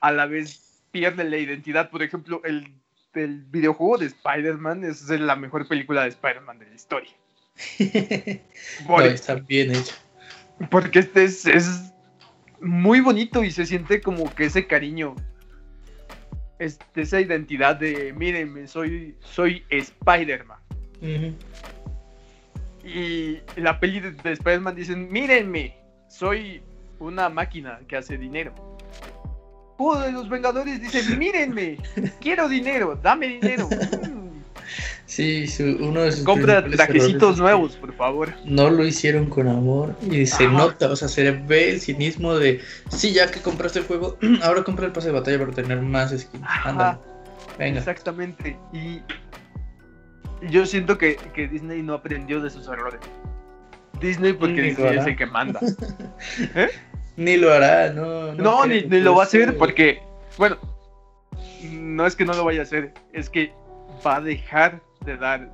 a la vez pierden la identidad. Por ejemplo, el, videojuego de Spider-Man es la mejor película de Spider-Man de la historia. *laughs* está bien hecho. Porque este es, muy bonito y se siente como que ese cariño, esa identidad de, mírenme, soy, soy Spider-Man. Y la peli de, de Spider-Man dicen, mírenme, soy una máquina que hace dinero. Uno de los Vengadores dice, mírenme, *laughs* quiero dinero, dame dinero. *laughs* Sí, uno de sus Compra trajecitos nuevos, por favor. No lo hicieron con amor y se nota, o sea, se ve el cinismo de, sí, ya que compraste el juego, *clears throat* ahora compra el pase de batalla para tener más skins. Venga. Exactamente. Y, yo siento que, Disney no aprendió de sus errores. Disney porque Disney es el que manda. *laughs* ¿Eh? Ni lo hará, no. No, ni, lo va a hacer porque, bueno, no es que no lo vaya a hacer, es que va a dejar de dar,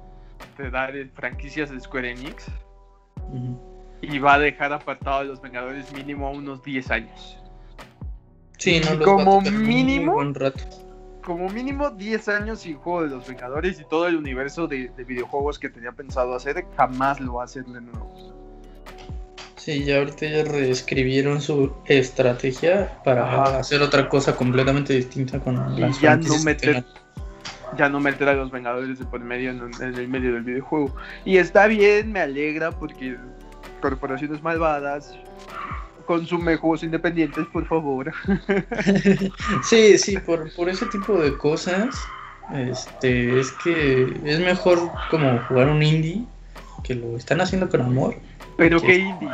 de dar franquicias de Square Enix y va a dejar apartado a los Vengadores mínimo unos 10 años. Sí, no como mínimo. Como mínimo 10 años sin juego de los Vengadores y todo el universo de, de videojuegos que tenía pensado hacer, jamás lo va a hacer de nuevo. Sí, ya ahorita ya reescribieron su estrategia para hacer otra cosa completamente distinta con las ya no meter ya no meter a los Vengadores de por medio en, el medio del videojuego. Y está bien, me alegra porque corporaciones malvadas consumen juegos independientes, por favor. *laughs* sí, sí, por, por ese tipo de cosas, este, es que es mejor como jugar un indie que lo están haciendo con amor. Pero qué indie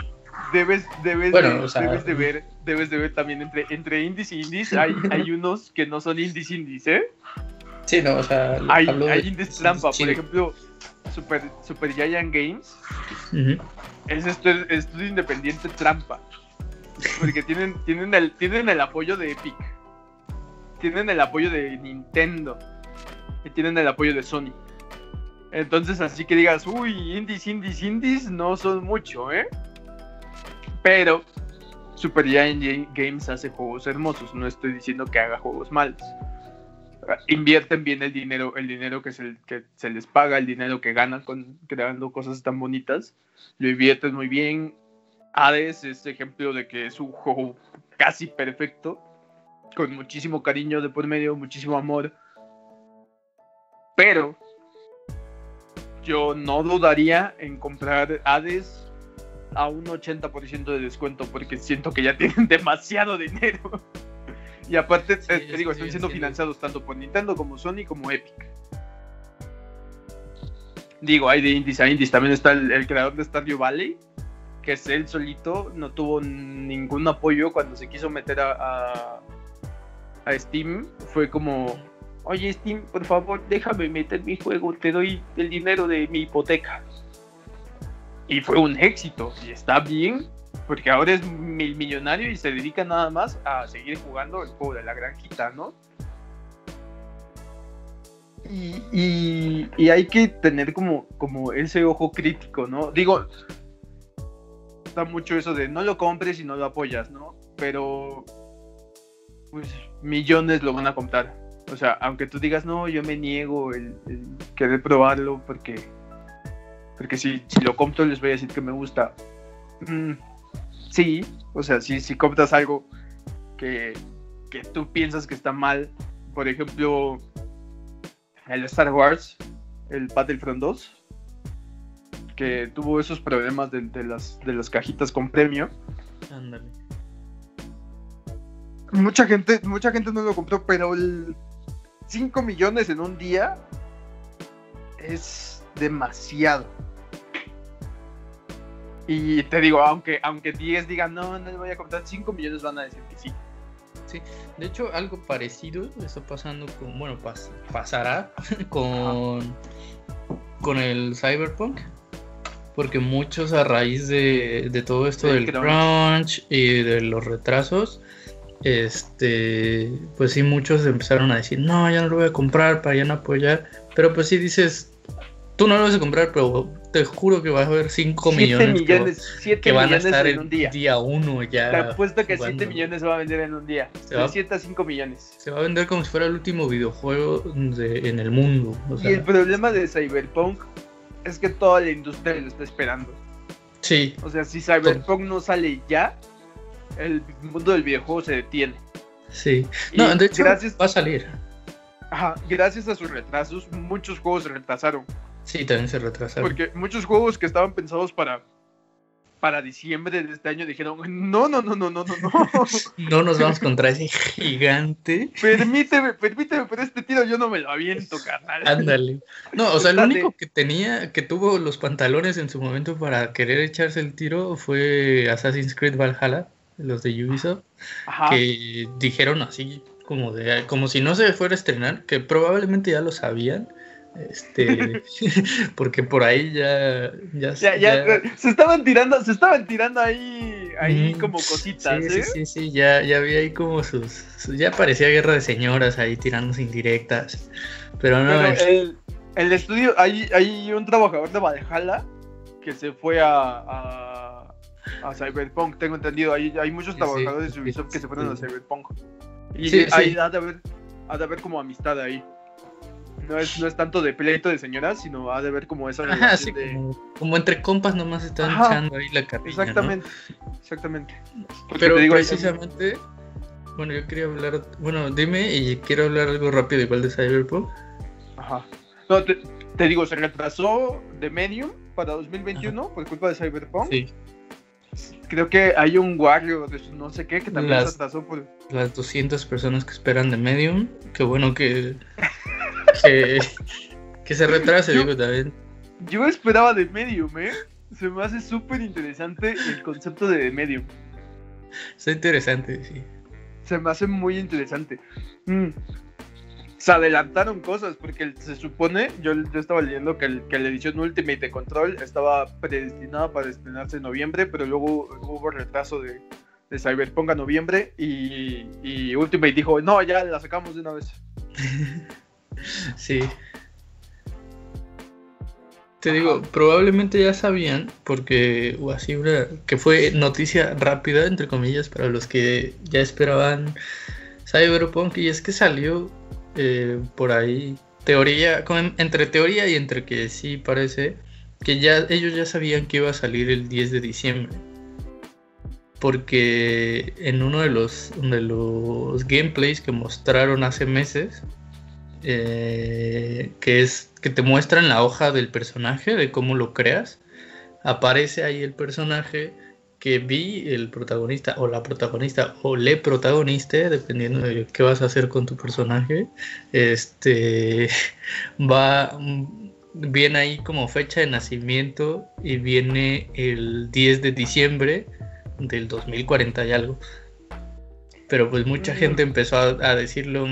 debes, debes, debes de ver, debes de ver también entre, entre indies y indies, hay, hay unos que no son indies indies, ¿eh? Sí, no, o sea, hay, hay indies trampa, por ejemplo, Super, Super Giant Games es estudio, independiente trampa. Porque tienen, tienen, el, tienen el apoyo de Epic. Tienen el apoyo de Nintendo. Y tienen el apoyo de Sony. Entonces, así que digas, uy, indies, indies, indies, no son mucho, ¿eh? Pero Super Giant Games hace juegos hermosos, no estoy diciendo que haga juegos malos. Invierten bien el dinero, el dinero que se, les paga, el dinero que ganan con creando cosas tan bonitas, lo invierten muy bien. Hades es ejemplo de que es un juego casi perfecto, con muchísimo cariño de por medio, muchísimo amor. Pero yo no dudaría en comprar Hades a un 80% de descuento porque siento que ya tienen *laughs* demasiado dinero. Y aparte, te, digo, están siendo financiados tanto por Nintendo como Sony como Epic. Digo, hay de indies a indies. También está el, creador de Stardew Valley, que es él solito, no tuvo ningún apoyo cuando se quiso meter a, a Steam. Fue como, oye Steam, por favor, déjame meter mi juego, te doy el dinero de mi hipoteca. Y fue un éxito. Y está bien, porque ahora es mil millonario y se dedica nada más a seguir jugando el juego de la granjita, ¿no? Y, hay que tener como, ese ojo crítico, ¿no? Digo, está mucho eso de no lo compres y no lo apoyas, ¿no? Pero, pues, millones lo van a comprar. O sea, aunque tú digas, no, yo me niego el querer probarlo porque porque si, si lo compro les voy a decir que me gusta. Mm, sí, o sea, si, si compras algo que, que tú piensas que está mal, por ejemplo, el Star Wars, el Battlefront 2, que tuvo esos problemas de, las, de las cajitas con premio. Ándale. Mucha gente, mucha gente no lo compró, pero el 5 millones en un día es demasiado. Y te digo, aunque, aunque 10 digan, no, no le voy a comprar 5 millones, van a decir que sí. Sí, de hecho, algo parecido está pasando con, bueno, pasará *laughs* con, con el Cyberpunk. Porque muchos a raíz de, de todo esto del crunch. y de los retrasos, este, pues sí, muchos empezaron a decir, no, ya no lo voy a comprar para ya no apoyar. Pero pues sí dices, tú no lo vas a comprar, pero te juro que vas a haber 5 millones, que, van a estar en un día. día uno ya. Te apuesto que 7 millones se va a vender en un día. Se de 7 a 5 millones. Se va a vender como si fuera el último videojuego de, en el mundo. y el problema de Cyberpunk es que toda la industria lo está esperando. Sí. O sea, si Cyberpunk no sale ya, el mundo del videojuego se detiene. Sí. No, de hecho, gracias, va a salir. Ajá, gracias a sus retrasos, muchos juegos se retrasaron. Sí, también se retrasaron. Porque muchos juegos que estaban pensados para para diciembre de este año dijeron, no, no, no, no, no, no, no. *laughs* no nos vamos contra ese gigante. Permíteme, permíteme, pero este tiro yo no me lo aviento, carnal. Ándale. No, o sea, el único que tenía, que tuvo los pantalones en su momento para querer echarse el tiro fue Assassin's Creed Valhalla, los de Ubisoft, que dijeron así como de, como si no se fuera a estrenar, que probablemente ya lo sabían, Este, *laughs* porque por ahí ya ya, se estaban tirando, se estaban tirando ahí, ahí como cositas, sí, ¿eh? Sí, sí, ya, ya había ahí como sus, ya parecía guerra de señoras ahí tirándose indirectas. Pero no. el, el, estudio, hay, hay un trabajador de Valhalla que se fue a, a, a Cyberpunk, tengo entendido. Hay, hay muchos trabajadores de Ubisoft que se fueron a Cyberpunk. Y hay, ha de haber, ha de haber como amistad ahí no es, no es tanto de pleito de señoras, sino ha de ver como esa como, entre compas nomás están echando ahí la carrilla, Exactamente, exactamente. Pero precisamente, bueno, yo quería hablar, bueno, dime y quiero hablar algo rápido igual de Cyberpunk. Ajá. No, te, digo, se retrasó de Medium para 2021 por culpa de Cyberpunk. Sí. Creo que hay un Wario de no sé qué que también se atrasó por... Las 200 personas que esperan de Medium, qué bueno que que, se retrase, digo, también. Yo esperaba de Medium, ¿eh? Se me hace súper interesante el concepto de Medium. Es interesante, sí. Se me hace muy interesante. Mm. Se adelantaron cosas, porque se supone, yo, estaba leyendo que, la edición Ultimate de Control estaba predestinada para estrenarse en noviembre, pero luego hubo retraso de, de Cyberpunk a noviembre y, y Ultimate dijo, no, ya la sacamos de una vez. *laughs* Sí. Te digo, probablemente ya sabían, porque así que fue noticia rápida, entre comillas, para los que ya esperaban Cyberpunk, y es que salió eh, por ahí teoría, entre teoría y entre que sí parece que ya ellos ya sabían que iba a salir el 10 de diciembre. Porque en uno de los, de los gameplays que mostraron hace meses, eh, que es que te muestran la hoja del personaje, de cómo lo creas. Aparece ahí el personaje que vi el protagonista o la protagonista o le protagonista, dependiendo de qué vas a hacer con tu personaje, este *laughs* va viene ahí como fecha de nacimiento y viene el 10 de diciembre del 2040 y algo. Pero pues mucha mm. gente empezó a, a decirlo,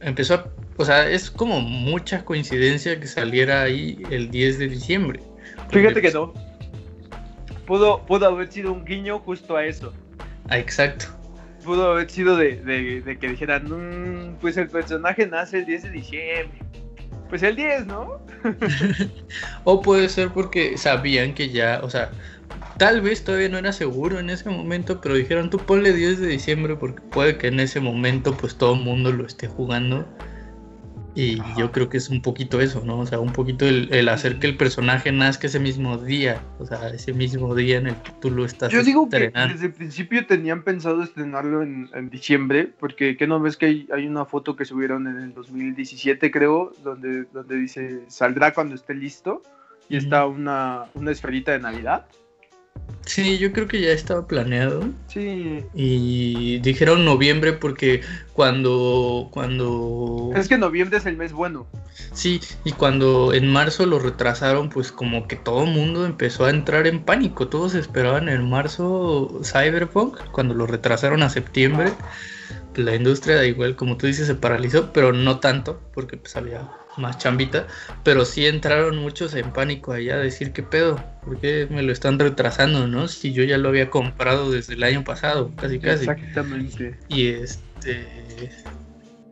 empezó a o sea, es como mucha coincidencia que saliera ahí el 10 de diciembre. Fíjate que no. Pudo, pudo haber sido un guiño justo a eso. Ah, exacto. Pudo haber sido de, que dijeran, mm, pues el personaje nace el 10 de diciembre. Pues el 10, ¿no? *laughs* o puede ser porque sabían que ya, o sea, tal vez todavía no era seguro en ese momento, pero dijeron, tú ponle 10 de diciembre porque puede que en ese momento pues todo el mundo lo esté jugando. Y yo creo que es un poquito eso, ¿no? O sea, un poquito el, hacer que el personaje nazca ese mismo día, o sea, ese mismo día en el que tú lo estás Yo digo que desde el principio tenían pensado estrenarlo en, diciembre, porque ¿qué no ves que hay, hay, una foto que subieron en el 2017, creo, donde, donde dice, saldrá cuando esté listo, y está una, una esferita de Navidad? Sí, yo creo que ya estaba planeado. Sí. Y dijeron noviembre porque cuando cuando Es que noviembre es el mes bueno. Sí, y cuando en marzo lo retrasaron, pues como que todo el mundo empezó a entrar en pánico. Todos esperaban en marzo Cyberpunk, cuando lo retrasaron a septiembre. la industria, igual como tú dices, se paralizó, pero no tanto, porque pues había más chambita, pero sí entraron muchos en pánico allá a decir qué pedo, ¿por qué me lo están retrasando, no? Si yo ya lo había comprado desde el año pasado, casi casi. Exactamente. Y este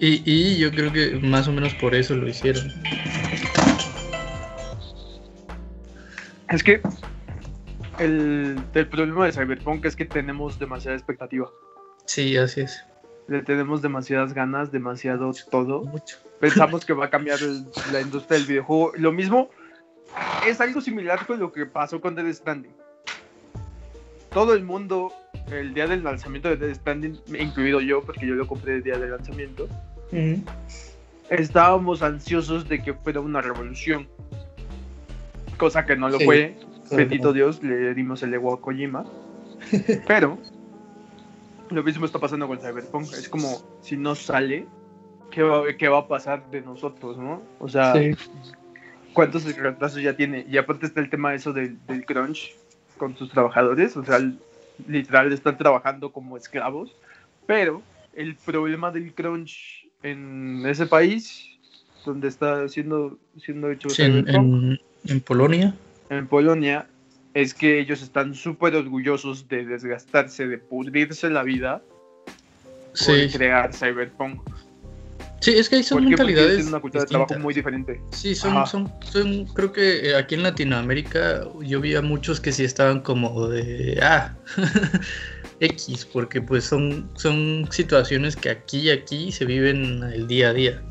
y, y yo creo que más o menos por eso lo hicieron. Es que el, el problema de Cyberpunk es que tenemos demasiada expectativa. Sí, así es. Le tenemos demasiadas ganas, demasiado todo. Mucho pensamos que va a cambiar la industria del videojuego. Lo mismo es algo similar con lo que pasó con Dead Stranding. Todo el mundo, el día del lanzamiento de Dead Stranding, incluido yo, porque yo lo compré el día del lanzamiento, estábamos ansiosos de que fuera una revolución. Cosa que no lo fue. Bendito Dios, le dimos el ego a Kojima. *laughs* Pero lo mismo está pasando con Cyberpunk. Es como si no sale, qué va, a pasar de nosotros, ¿no? O sea, cuántos retrasos ya tiene. Y aparte está el tema eso del, crunch con sus trabajadores, o sea, literal están trabajando como esclavos, pero el problema del crunch en ese país, donde está siendo, siendo hecho en, en, Polonia. En Polonia es que ellos están súper orgullosos de desgastarse, de pudrirse la vida por crear Cyberpunk. Sí, es que hay son mentalidades. una cultura de trabajo muy diferente. Sí, son, son, son, creo que eh, aquí en Latinoamérica yo vi a muchos que sí estaban como de, ah, *laughs* X, porque pues son, son situaciones que aquí y aquí se viven el día a día.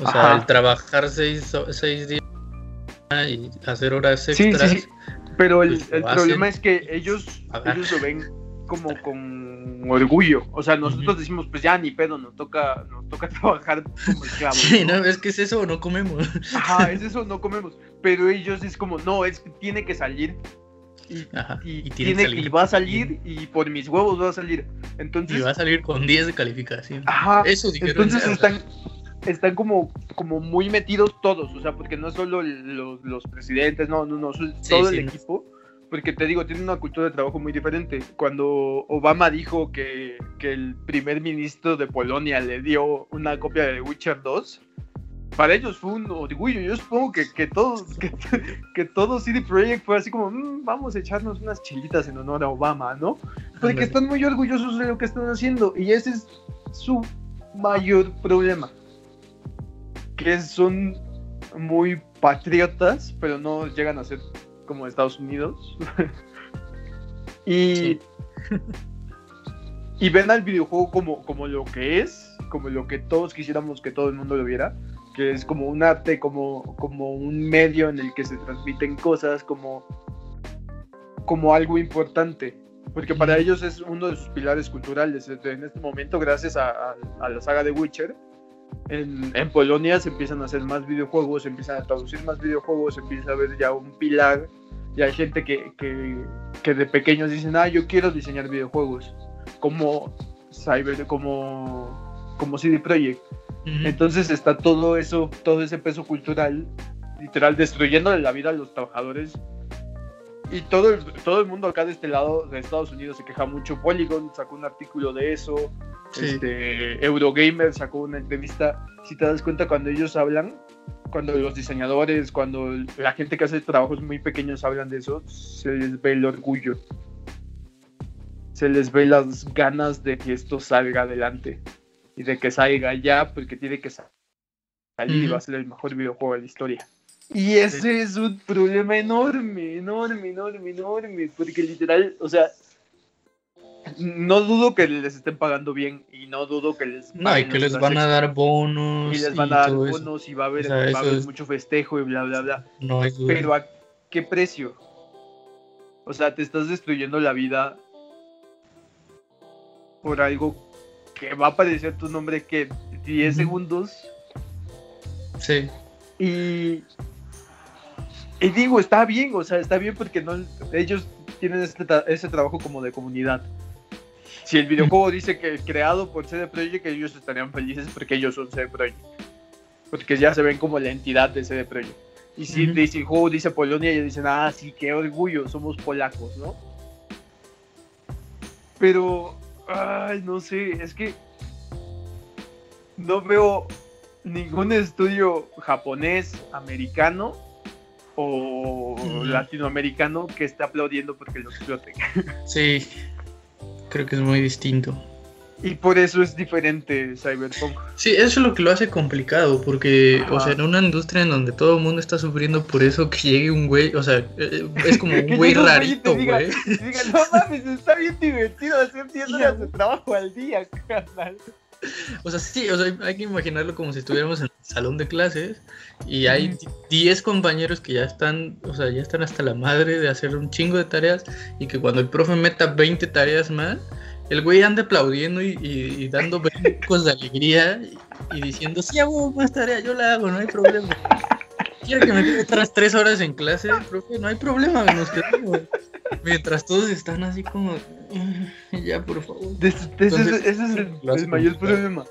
O sea, el trabajar seis, seis días y hacer horas extras. Sí, sí, Pero el, pues, el problema es que ellos, ellos lo ven como con orgullo. O sea, nosotros decimos, pues ya ni pedo, nos toca, nos toca *laughs* trabajar como esclavos. Sí, ¿no? Es que es eso, no comemos. Ajá, es eso, no comemos. Pero ellos es como, no, es que tiene que salir. Y, Ajá, y, tiene, y va a salir y por mis huevos va a salir. Entonces, y va a salir con 10 de calificación. Ajá. Eso Entonces están, están como, como muy metidos todos, o sea, porque no solo los, los presidentes, no, no, no, todo el equipo porque te digo, tiene una cultura de trabajo muy diferente. Cuando Obama dijo que, que el primer ministro de Polonia le dio una copia de Witcher 2, para ellos fue un orgullo. Yo supongo que, que todo, *laughs* que, que, todo CD Projekt fue así como, mm, vamos a echarnos unas chilitas en honor a Obama, ¿no? Porque están muy orgullosos de lo que están haciendo y ese es su mayor problema. Que son muy patriotas, pero no llegan a ser como Estados Unidos. *laughs* y, y ven al videojuego como, como lo que es, como lo que todos quisiéramos que todo el mundo lo viera, que es como un arte, como, como un medio en el que se transmiten cosas, como, como algo importante. Porque para ellos es uno de sus pilares culturales. En este momento, gracias a, a la saga de Witcher, en, en, Polonia se empiezan a hacer más videojuegos, se empiezan a traducir más videojuegos, se empieza a ver ya un pilar. Y hay gente que, que, que de pequeños dicen, ah, yo quiero diseñar videojuegos, como Cyber, como, como CD Projekt. Entonces está todo eso, todo ese peso cultural, literal, destruyéndole la vida a los trabajadores y todo el, todo el mundo acá de este lado de Estados Unidos se queja mucho. Polygon sacó un artículo de eso. Este, Eurogamer sacó una entrevista. Si te das cuenta, cuando ellos hablan, cuando los diseñadores, cuando la gente que hace trabajos muy pequeños hablan de eso, se les ve el orgullo. Se les ve las ganas de que esto salga adelante. Y de que salga ya, porque tiene que salir y va a ser el mejor videojuego de la historia. Y ese es un problema enorme, enorme, enorme, enorme, porque literal, o sea, no dudo que les estén pagando bien y no dudo que les no y que les van a dar bonos y les van a dar bonos y va a haber, mucho festejo y bla bla bla. No pero a qué precio o sea te estás destruyendo la vida por algo que va a aparecer tu nombre que 10 segundos. Sí. Y y digo, está bien, o sea, está bien porque no, ellos tienen este ese trabajo como de comunidad. Si el videojuego dice que es creado por CD Projekt, ellos estarían felices porque ellos son CD Projekt. Porque ya se ven como la entidad de CD Projekt. Y si, el juego dice Polonia, ellos dicen, ah, sí, qué orgullo, somos polacos, ¿no? Pero, ay, no sé, es que no veo ningún estudio japonés, americano o latinoamericano que está aplaudiendo porque lo exploten. *laughs* Sí, creo que es muy distinto. Y por eso es diferente Cyberpunk. Sí, eso es lo que lo hace complicado, porque, o sea, en una industria en donde todo el mundo está sufriendo por eso, que llegue un güey, o sea, eh, es como *laughs* un güey rarito, güey. Diga, no mames, está bien divertido hacer 10 *laughs* horas de trabajo al día, carnal. O sea, sí, o sea, hay que imaginarlo como si estuviéramos en el salón de clases y hay 10 compañeros que ya están, o sea, ya están hasta la madre de hacer un chingo de tareas y que cuando el profe meta 20 tareas más, el güey anda aplaudiendo y, dando *laughs* brincos de alegría y, diciendo, sí, hago más tareas, yo la hago, no hay problema. Quiero que me quede otras 3 horas en clase, profe, no hay problema, nos quedamos. Mientras todos están así como, ya, por favor. ese, es el, mayor problema.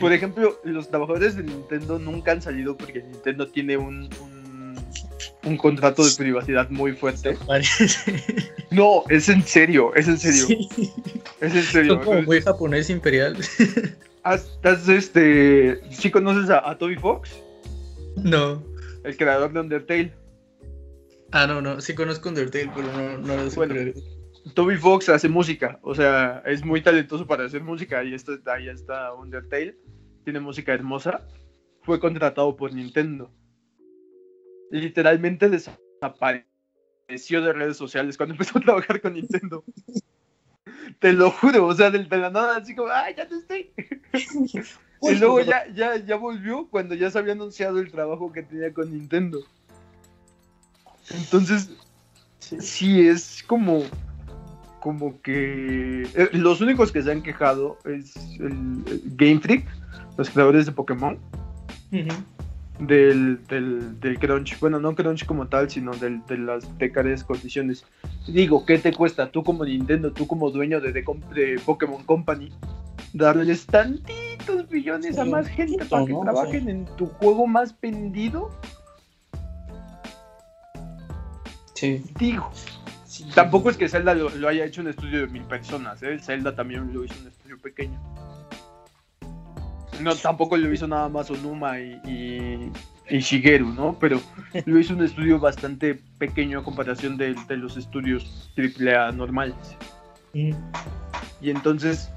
Por ejemplo, los trabajadores de Nintendo nunca han salido porque Nintendo tiene un, un, contrato de privacidad muy fuerte. *laughs* No, es en serio, es en serio. Es en serio. Son como muy japonés imperial. ¿Has, este, ¿Sí conoces a, Toby Fox? No. El creador de Undertale. Ah, no, no, sí conozco Undertale, pero no, no lo sé. Bueno, Toby Fox hace música, o sea, es muy talentoso para hacer música. Ahí está, ahí está Undertale, tiene música hermosa. Fue contratado por Nintendo. Literalmente desapareció de redes sociales cuando *laughs* empezó a trabajar con Nintendo. Te lo juro, o sea, de, la nada, así como, ¡ay, ya no estoy! *laughs* y luego ya, ya, ya volvió cuando ya se había anunciado el trabajo que tenía con Nintendo. Entonces, sí, es como, como que eh, los únicos que se han quejado es el, Game Freak, los creadores de Pokémon, del, del, crunch, bueno, no crunch como tal, sino del, de las precarias condiciones. Digo, ¿qué te cuesta tú como Nintendo, tú como dueño de, de, Pokémon Company, darles tantitos billones a más gente para que trabajen en tu juego más vendido? Sí. Digo, tampoco es que Zelda lo, haya hecho un estudio de mil personas, ¿eh? Zelda también lo hizo un estudio pequeño. No, tampoco lo hizo nada más Onuma y, Shigeru, ¿no? Pero *laughs* lo hizo un estudio bastante pequeño a comparación de, los estudios AAA normales. Mm. Y entonces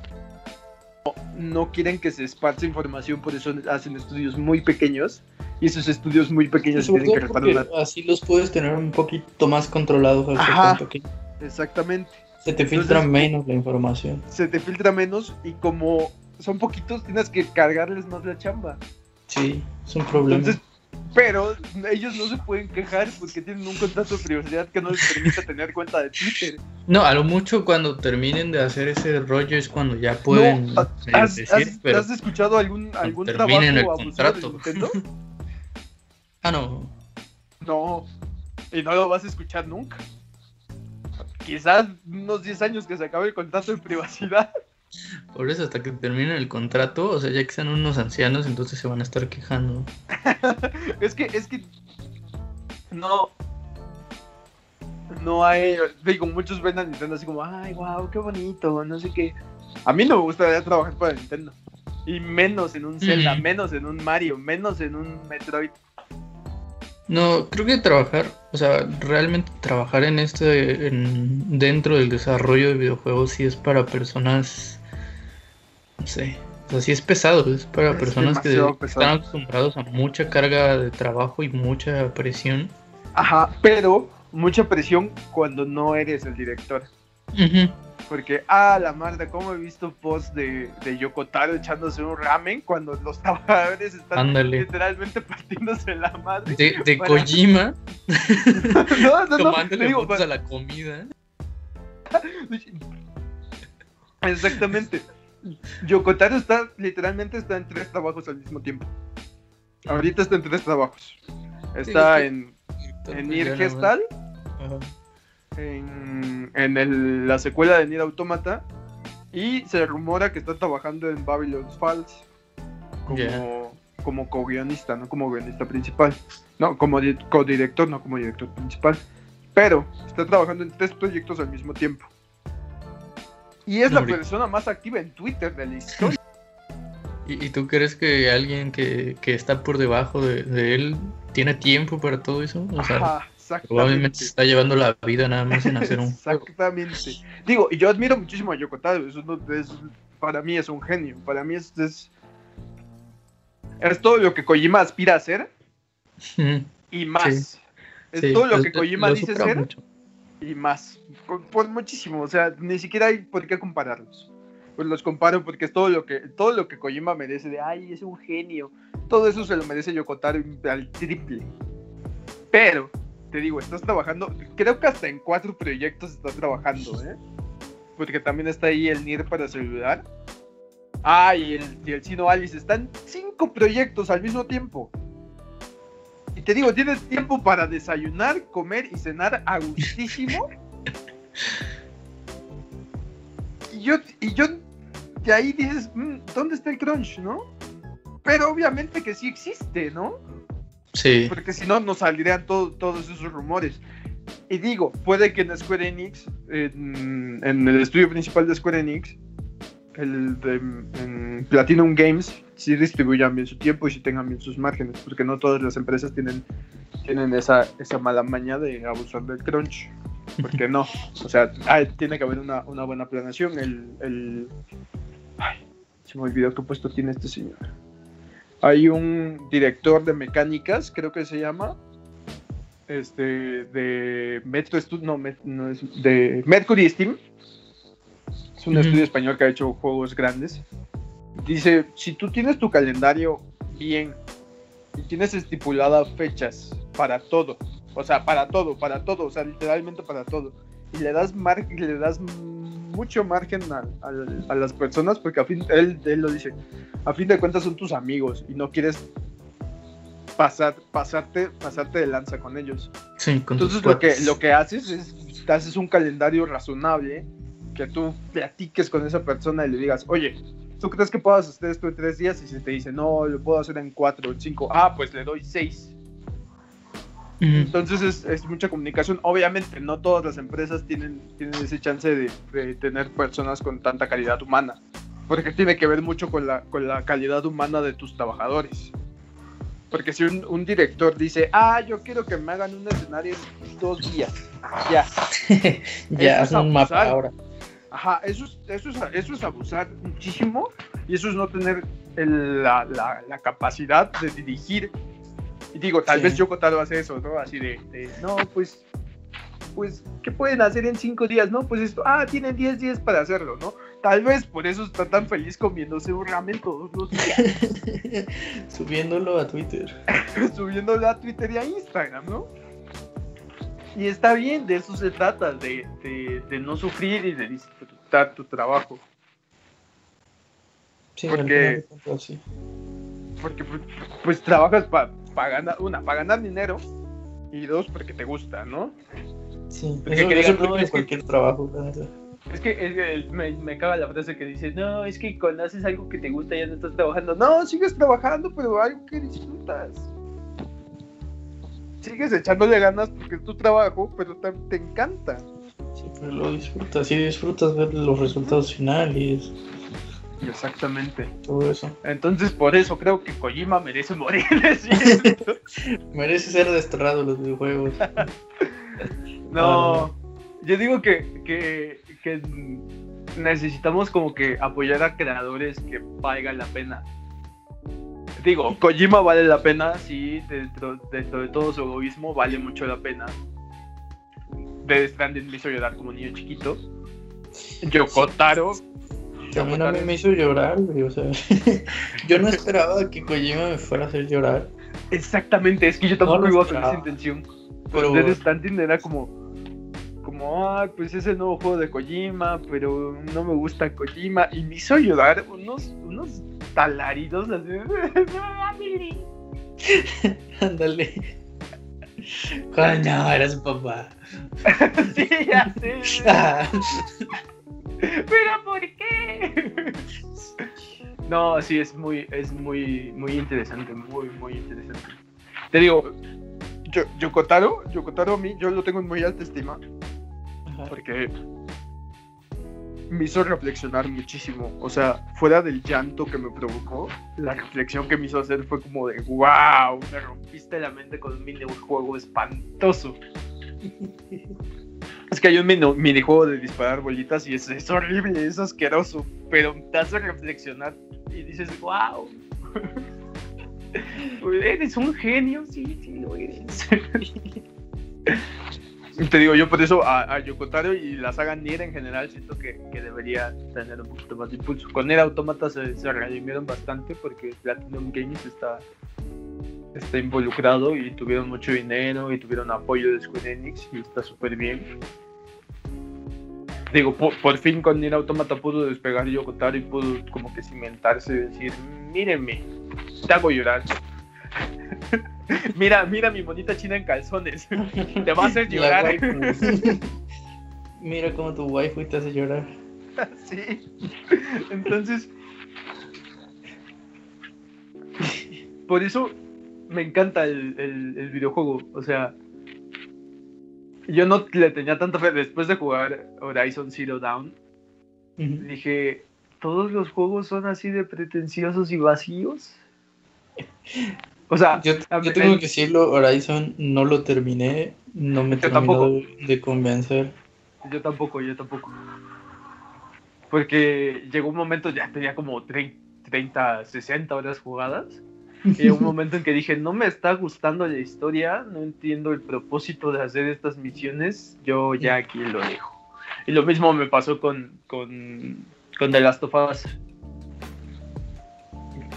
no, quieren que se esparza información, por eso hacen estudios muy pequeños. Y esos estudios muy pequeños se tienen que Así los puedes tener un poquito más controlados. exactamente. Se te filtra menos la información. Se te filtra menos y como son poquitos, tienes que cargarles más la chamba. Sí, es un problema. Entonces, pero ellos no se pueden quejar porque tienen un contrato de privacidad que no les permite tener cuenta de Twitter. No, a lo mucho cuando terminen de hacer ese rollo es cuando ya pueden no, has, decir, pero has escuchado algún, algún trabajo el contrato. *laughs* ah, no. No, y no lo vas a escuchar nunca. Quizás unos 10 años que se acabe el contrato de privacidad. Por eso, hasta que termine el contrato, o sea, ya que sean unos ancianos, entonces se van a estar quejando. *laughs* es que, es que. No. No hay. Digo, muchos ven a Nintendo así como, ay, wow, qué bonito, no sé qué. A mí no me gustaría trabajar para Nintendo. Y menos en un Zelda, menos en un Mario, menos en un Metroid. No, creo que trabajar, o sea, realmente trabajar en este, en, dentro del desarrollo de videojuegos sí es para personas no sé. O sea, sí es pesado, es para personas que están acostumbrados a mucha carga de trabajo y mucha presión. Ajá, pero mucha presión cuando no eres el director. Porque, ah, la madre, ¿cómo he visto posts de, de Yokotaro echándose un ramen cuando los trabajadores están literalmente *laughs* partiéndose la madre? De, de Kojima. *laughs* *laughs* no, no, Tomándole digo, a la comida. Exactamente. Yokotaro está, literalmente está en tres trabajos al mismo tiempo. Ahorita está en tres trabajos. Está en, en Nier Gestal, en, en la secuela de Nier Automata, y se rumora que está trabajando en Babylon's Falls como, como co-guionista, no como guionista principal. No, como co-director, no como director principal. Pero está trabajando en tres proyectos al mismo tiempo. Y es la persona más activa en Twitter de la historia. *laughs* ¿Y, tú crees que alguien que, está por debajo de, él tiene tiempo para todo eso? O sea, probablemente se está llevando la vida nada más en hacer un *laughs* Exactamente. Digo, y yo admiro muchísimo a Yoko Eso, para mí es un genio. Para mí es, es, todo lo que Kojima aspira a hacer. *laughs* y más. Es todo lo que Kojima dice ser y más. Por, muchísimo, o sea, ni siquiera hay por qué compararlos. Pues los comparo porque es todo lo que todo lo que Kojima merece de, ay, es un genio. Todo eso se lo merece Yokotaro al triple. Pero, te digo, estás trabajando, creo que hasta en cuatro proyectos estás trabajando, ¿eh? Porque también está ahí el NIR para celular. Ah, y el, y el Sino Alice. Están cinco proyectos al mismo tiempo. Y te digo, tienes tiempo para desayunar, comer y cenar a gustísimo. *laughs* y yo, y yo, de ahí dices, mm, ¿dónde está el crunch, no? Pero obviamente que sí existe, ¿no? Sí. Porque si no, no saldrían todos esos rumores. Y digo, puede que en Square Enix, en, el estudio principal de Square Enix, el de Platinum Games sí distribuyan bien su tiempo y sí tengan bien sus márgenes, porque no todas las empresas tienen, tienen esa, esa mala maña de abusar del crunch. Porque no, o sea, tiene que haber una, una buena planeación. El, el, ay, se me olvidó qué puesto tiene este señor. Hay un director de mecánicas, creo que se llama, este, de Metro no, no es, de Mercury Steam. Es un estudio español que ha hecho juegos grandes. Dice, si tú tienes tu calendario bien y tienes estipuladas fechas para todo, o sea, para todo, para todo, o sea, literalmente para todo, y le das, mar le das mucho margen a, las personas, porque a fin, él, él lo dice, a fin de cuentas son tus amigos y no quieres pasar, pasarte, pasarte de lanza con ellos. Sí, con Entonces lo que, lo que haces es, te haces un calendario razonable, que tú platiques con esa persona y le digas, oye, ¿tú crees que puedas hacer esto en tres días? Y si te dice, no, lo puedo hacer en cuatro o cinco, ah, pues le doy seis. Entonces es, es, mucha comunicación. Obviamente no todas las empresas tienen, tienen ese chance de, de, tener personas con tanta calidad humana, porque tiene que ver mucho con la, con la calidad humana de tus trabajadores. Porque si un, un, director dice, ah, yo quiero que me hagan un escenario en dos días, ya. *laughs* ya, es un mapa ahora. Ajá, eso es, eso, es, eso es abusar muchísimo y eso es no tener el, la, la, la, capacidad de dirigir. Y digo, tal vez yo Kotaro hace eso, ¿no? Así de, de, no, pues, pues, ¿qué pueden hacer en cinco días? No, pues esto, ah, tienen diez días para hacerlo, ¿no? Tal vez por eso está tan feliz comiéndose un ramen todos los días. *laughs* Subiéndolo a Twitter. *laughs* Subiéndolo a Twitter y a Instagram, ¿no? Y está bien, de eso se trata, de, de, no sufrir y de disfrutar tu trabajo. Sí, porque, sí. porque pues, pues trabajas para ganar, una, para ganar dinero y dos, porque te gusta, ¿no? Sí, porque eso, eso no es cualquier trabajo. Es que, me, me acaba la frase que dice, no, es que cuando haces algo que te gusta ya no estás trabajando. No, sigues trabajando, pero algo que disfrutas. Sigues echándole ganas porque es tu trabajo, pero te, te encanta. Sí, pero lo disfrutas, y disfrutas ver los resultados finales. Exactamente. Todo eso. Entonces, por eso creo que Kojima merece morir. *laughs* *laughs* merece ser desterrado los videojuegos. *laughs* no, yo digo que, que que necesitamos como que apoyar a creadores que valgan la pena. Digo, Kojima vale la pena, sí, dentro, dentro de todo su egoísmo vale mucho la pena. Death Stranding me hizo llorar como niño chiquito. Yokotaro. También a mí me hizo llorar, O sea, *laughs* yo no *laughs* esperaba que Kojima me fuera a hacer llorar. Exactamente, es que yo tampoco iba con esa intención. Pero Death Stranding era como, como, ah, pues es el nuevo juego de Kojima, pero no me gusta Kojima. Y me hizo llorar unos, unos talaridos así. Ándale. Coño, eres papá. *laughs* sí, ya sé. Pero ¿por qué? *laughs* no, sí, es muy, es muy, muy interesante, muy, muy interesante. Te digo, yo, Yokotaro, Yokotaro a mí, yo lo tengo en muy alta estima porque me hizo reflexionar muchísimo. O sea, fuera del llanto que me provocó, la reflexión que me hizo hacer fue como de, wow, me rompiste la mente con un minijuego espantoso. *laughs* es que hay un minijuego de disparar bolitas y es, es horrible, es asqueroso, pero te hace reflexionar y dices, wow. *laughs* eres un genio, sí, sí lo eres. *laughs* Te digo, yo por eso a, a Yokotaro y la saga Nier en general siento que, que, debería tener un poquito más de impulso. Con Nier Automata se, se redimieron bastante porque Platinum Games está, está involucrado y tuvieron mucho dinero y tuvieron apoyo de Square Enix y está súper bien. Digo, por, por, fin con Nier Automata pudo despegar Yokotaro y pudo como que cimentarse y decir, mírenme, te hago llorar. *laughs* mira, mira mi bonita china en calzones. *laughs* Te va a hacer llorar. *laughs* mira cómo tu waifu te hace llorar. sí. Entonces. Por eso me encanta el, el, videojuego. O sea. Yo no le tenía tanta fe después de jugar Horizon Zero Dawn. Dije, todos los juegos son así de pretenciosos y vacíos. O sea, yo, tengo que decirlo, Horizon no lo terminé, no me terminó de convencer. Yo tampoco, yo tampoco. Porque llegó un momento, ya tenía como 30, 60 horas jugadas. Y un momento en que dije, no me está gustando la historia, no entiendo el propósito de hacer estas misiones, yo ya aquí lo dejo. Y lo mismo me pasó con, con, con The Last of Us.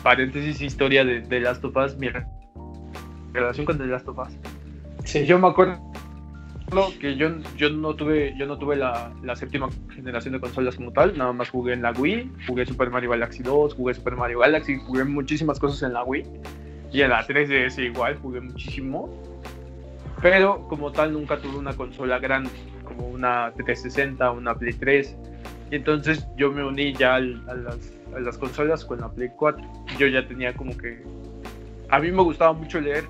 Paréntesis, historia de The Last of Us, mi relación con The Last of Us. Sí. Yo me acuerdo que yo, yo no tuve, yo no tuve la, la, séptima generación de consolas como tal, nada más jugué en la Wii, jugué Super Mario Galaxy 2, jugué Super Mario Galaxy, jugué muchísimas cosas en la Wii y en la 3DS igual jugué muchísimo, pero como tal nunca tuve una consola grande como una 360, una Play 3 y entonces yo me uní ya a, las, a las consolas con la Play 4, yo ya tenía como que a mí me gustaba mucho leer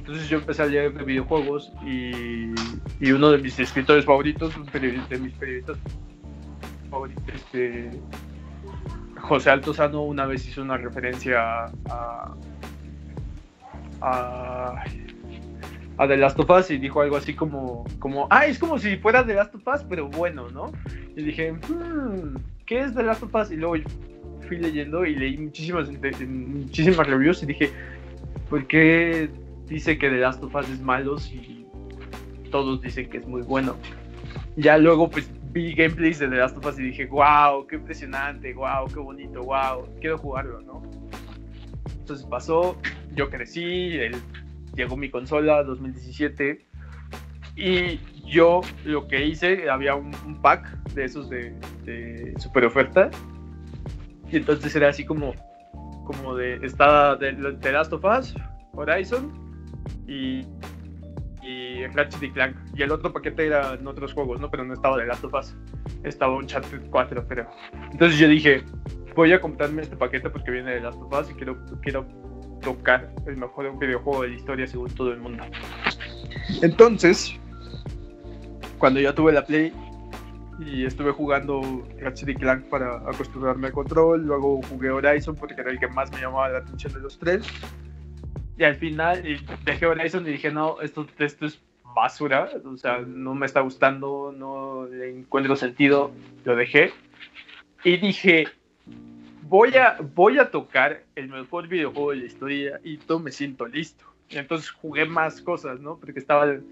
entonces yo empecé a leer de videojuegos y, y uno de mis escritores favoritos, de mis periodistas favoritos, este, José Altozano, una vez hizo una referencia a, a, a The Last of Us y dijo algo así como, como, ah, es como si fuera The Last of Us, pero bueno, ¿no? Y dije, hmm, ¿qué es The Last of Us? Y luego fui leyendo y leí muchísimas, muchísimas reviews y dije, ¿por qué dice que The Last of Us es malo y todos dicen que es muy bueno. Ya luego pues vi gameplays de The Last of Us y dije, wow, qué impresionante, wow, qué bonito, wow, quiero jugarlo, ¿no? Entonces pasó, yo crecí, llegó mi consola 2017 y yo lo que hice, había un, pack de esos de, super oferta y entonces era así como, como de, estaba de The Last of Us, Horizon, y, y Ratchet y Clank. Y el otro paquete era en otros juegos, ¿no? Pero no estaba de Last of Us. Estaba un chat 4, pero. Entonces yo dije, voy a comprarme este paquete porque viene de Last of Us y quiero, quiero tocar el mejor videojuego de la historia según todo el mundo. Entonces, cuando ya tuve la Play y estuve jugando Ratchet y Clank para acostumbrarme al control, luego jugué Horizon porque era el que más me llamaba la atención de los tres y al final dejé Horizon y dije, no, esto, esto es basura, o sea, no me está gustando, no le encuentro sentido, lo dejé. Y dije, voy a, voy a tocar el mejor videojuego de la historia y todo me siento listo. Y entonces jugué más cosas, ¿no? Porque estaba el,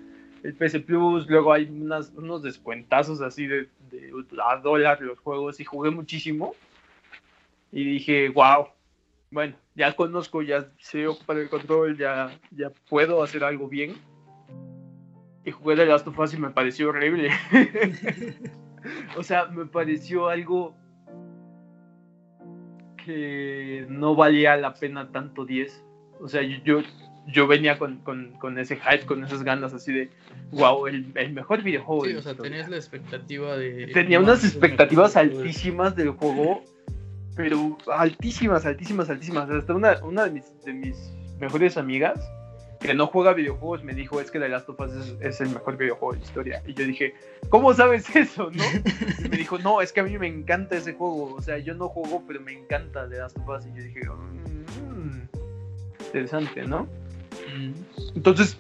PC Plus, luego hay unos descuentazos así de, de a dólar los juegos y jugué muchísimo. Y dije, wow, bueno, ya conozco, ya sé ocupar el control, ya, ya puedo hacer algo bien. Y jugué de Last of Us y me pareció horrible. *laughs* o sea, me pareció algo que no valía la pena tanto 10. O sea, yo, yo venía con, ese hype, con esas ganas así de, wow, el, mejor videojuego. Sí, o sea, tenías la expectativa de... Tenía unas expectativas altísimas del juego pero altísimas, altísimas, altísimas. Hasta una, una de, mis, de mis mejores amigas que no juega videojuegos me dijo es que The Last of Us es, el mejor videojuego de la historia. Y yo dije, ¿cómo sabes *laughs* eso? ¿no? Me dijo, no, es que a mí me encanta ese juego. O sea, yo no juego, pero me encanta The Last of Us. Y yo dije, mmm, interesante, ¿no? Entonces,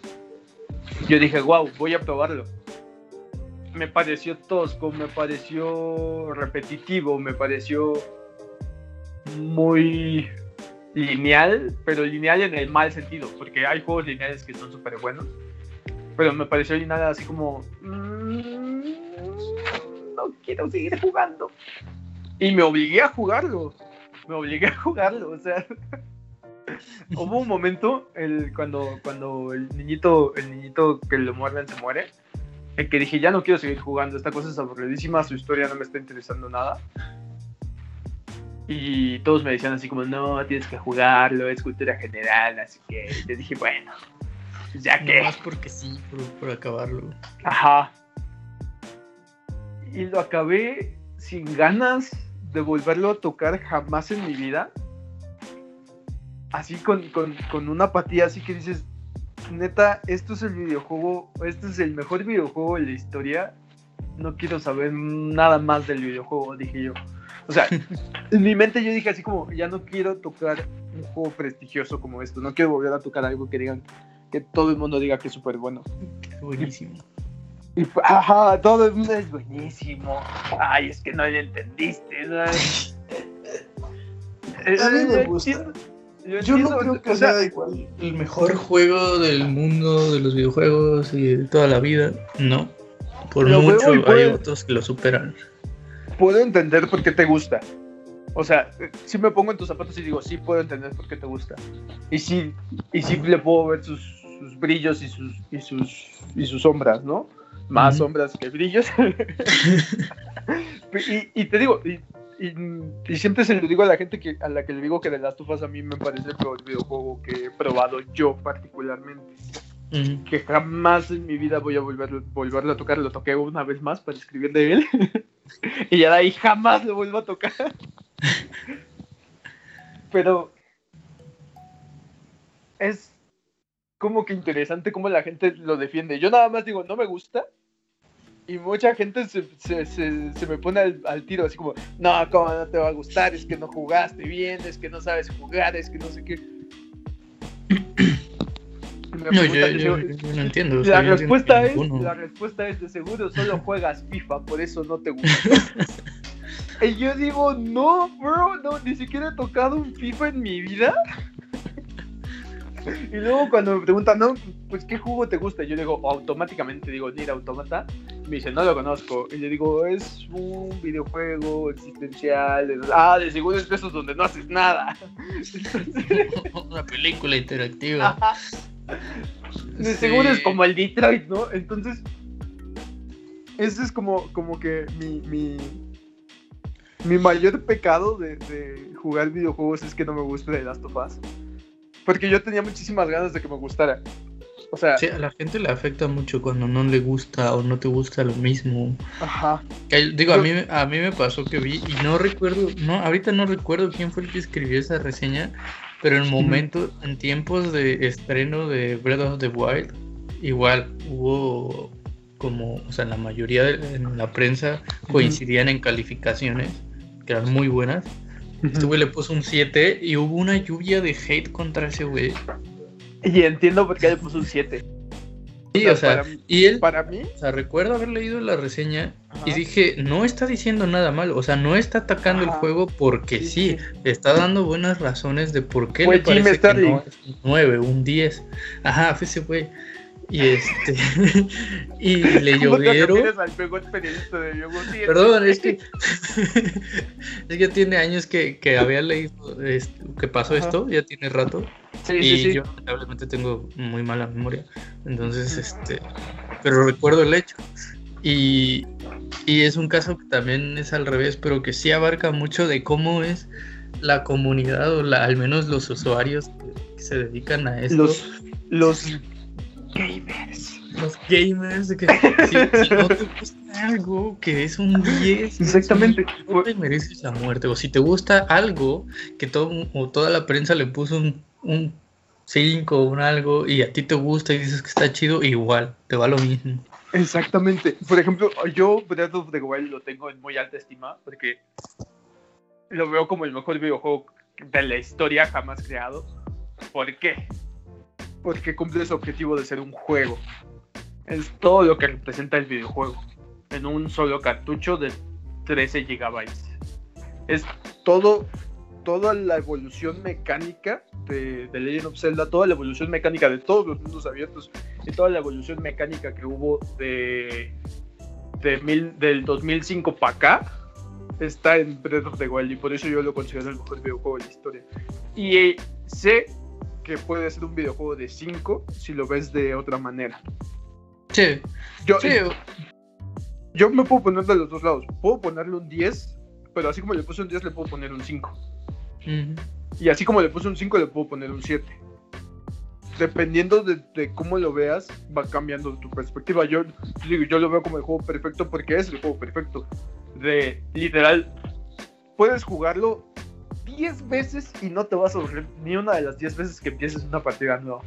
yo dije, wow, voy a probarlo. Me pareció tosco, me pareció repetitivo, me pareció muy lineal, pero lineal en el mal sentido, porque hay juegos lineales que son súper buenos, pero me pareció lineal así como, mm, no quiero seguir jugando. Y me obligué a jugarlo, me obligué a jugarlo, o sea, *laughs* hubo un momento el, cuando, cuando el niñito, el niñito que lo muerden se muere, en que dije, ya no quiero seguir jugando, esta cosa es aburridísima, su historia no me está interesando nada. Y todos me decían así como, no, tienes que jugarlo, es cultura general, así que te dije, bueno, pues ya que... Más porque sí, por, acabarlo. Ajá. Y lo acabé sin ganas de volverlo a tocar jamás en mi vida. Así con, con, con una apatía, así que dices, neta, esto es el videojuego, este es el mejor videojuego de la historia. No quiero saber nada más del videojuego, dije yo. O sea, *laughs* en mi mente yo dije así como, ya no quiero tocar un juego prestigioso como esto, no quiero volver a tocar algo que digan, que todo el mundo diga que es súper bueno. Buenísimo. Y, ajá, todo el mundo es buenísimo. Ay, es que no le entendiste. ¿no? *laughs* a mí me gusta. Yo, no creo que sea, igual el mejor juego del mundo de los videojuegos y de toda la vida. No. Por mucho hay otros que lo superan. Puedo entender por qué te gusta. O sea, si me pongo en tus zapatos y digo, sí puedo entender por qué te gusta. Y sí, y sí le puedo ver sus, sus brillos y sus, y sus, y sus sombras, ¿no? Más sombras que brillos. *laughs* y, y, te digo, y, y, siempre se lo digo a la gente que a la que le digo que de las tufas a mí me parece el videojuego que he probado yo particularmente. Que jamás en mi vida voy a volver, volverlo a tocar. Lo toqué una vez más para escribir de él. *laughs* y ya de ahí jamás lo vuelvo a tocar. *laughs* Pero es como que interesante cómo la gente lo defiende. Yo nada más digo, no me gusta, y mucha gente se, me pone al, tiro así como, no, ¿cómo no te va a gustar? Es que no jugaste bien, es que no sabes jugar, es que no sé qué. No, yo, no entiendo. La respuesta, es, la respuesta es de seguro, solo juegas FIFA, por eso no te gusta. *laughs* y yo digo, no, bro, no, ni siquiera he tocado un FIFA en mi vida. Y luego cuando me preguntan, no, pues qué juego te gusta, yo digo, automáticamente digo, Nier Automata. Me dice, no lo conozco. Y le digo, es un videojuego existencial. Ah, de seguro es de esos donde no haces nada. *laughs* Una película interactiva. De seguro es como el Detroit, ¿no? Entonces, ese es como, como que mi, mi, mi mayor pecado de, de jugar videojuegos es que no me gusta de Last of Us. Porque yo tenía muchísimas ganas de que me gustara. O sea, sí, a la gente le afecta mucho cuando no le gusta o no te gusta lo mismo. Ajá. digo, a mí, a mí me pasó que vi y no recuerdo, no, ahorita no recuerdo quién fue el que escribió esa reseña, pero en momentos, en tiempos de estreno de Breath of the Wild, igual hubo como, o sea, la mayoría de, en la prensa coincidían en calificaciones que eran muy buenas este güey le puso un 7 y hubo una lluvia de hate contra ese güey. *laughs* Y entiendo por qué le puso un 7. Sí, o sea, y él, para mí, o sea, recuerdo haber leído la reseña y dije, no está diciendo nada mal, o sea, no está atacando el juego porque sí, está dando buenas razones de por qué le parece que no es un 9, un 10. Ajá, fue ese güey. Y este. *laughs* y le llovieron. Perdón, es que. *laughs* es que tiene años que, que había leído este, que pasó esto, ya tiene rato. y yo lamentablemente tengo muy mala memoria. Entonces, este. Pero recuerdo el hecho. Y, y es un caso que también es al revés, pero que sí abarca mucho de cómo es la comunidad, o la, al menos los usuarios que, se dedican a esto. Los, los gamers. Los gamers, que si, no te *laughs* gusta algo que es un 10, exactamente, no te mereces la muerte. O si te gusta algo que todo, o toda la prensa le puso un, un 5 o un algo y a ti te gusta y dices que está chido, igual, te va lo mismo. Exactamente. Por ejemplo, yo Breath of the Wild lo tengo en muy alta estima porque lo veo como el mejor videojuego de la historia jamás creado. ¿Por qué? Porque cumple su objetivo de ser un juego. Es todo lo que representa el videojuego en un solo cartucho de 13 GB. Es todo, toda la evolución mecánica de, de, Legend of Zelda, toda la evolución mecánica de todos los mundos abiertos y toda la evolución mecánica que hubo de, de mil, del 2005 para acá está en Breath of the Wild y por eso yo lo considero el mejor videojuego de la historia. Y eh, sé que puede ser un videojuego de 5 si lo ves de otra manera. Sí. Yo, yo me puedo poner de los dos lados. Puedo ponerle un 10, pero así como le puse un 10, le puedo poner un 5. Y así como le puse un 5, le puedo poner un 7. Dependiendo de, cómo lo veas, va cambiando tu perspectiva. Yo, yo lo veo como el juego perfecto porque es el juego perfecto. De literal, puedes jugarlo 10 veces y no te vas a aburrir ni una de las 10 veces que empieces una partida nueva.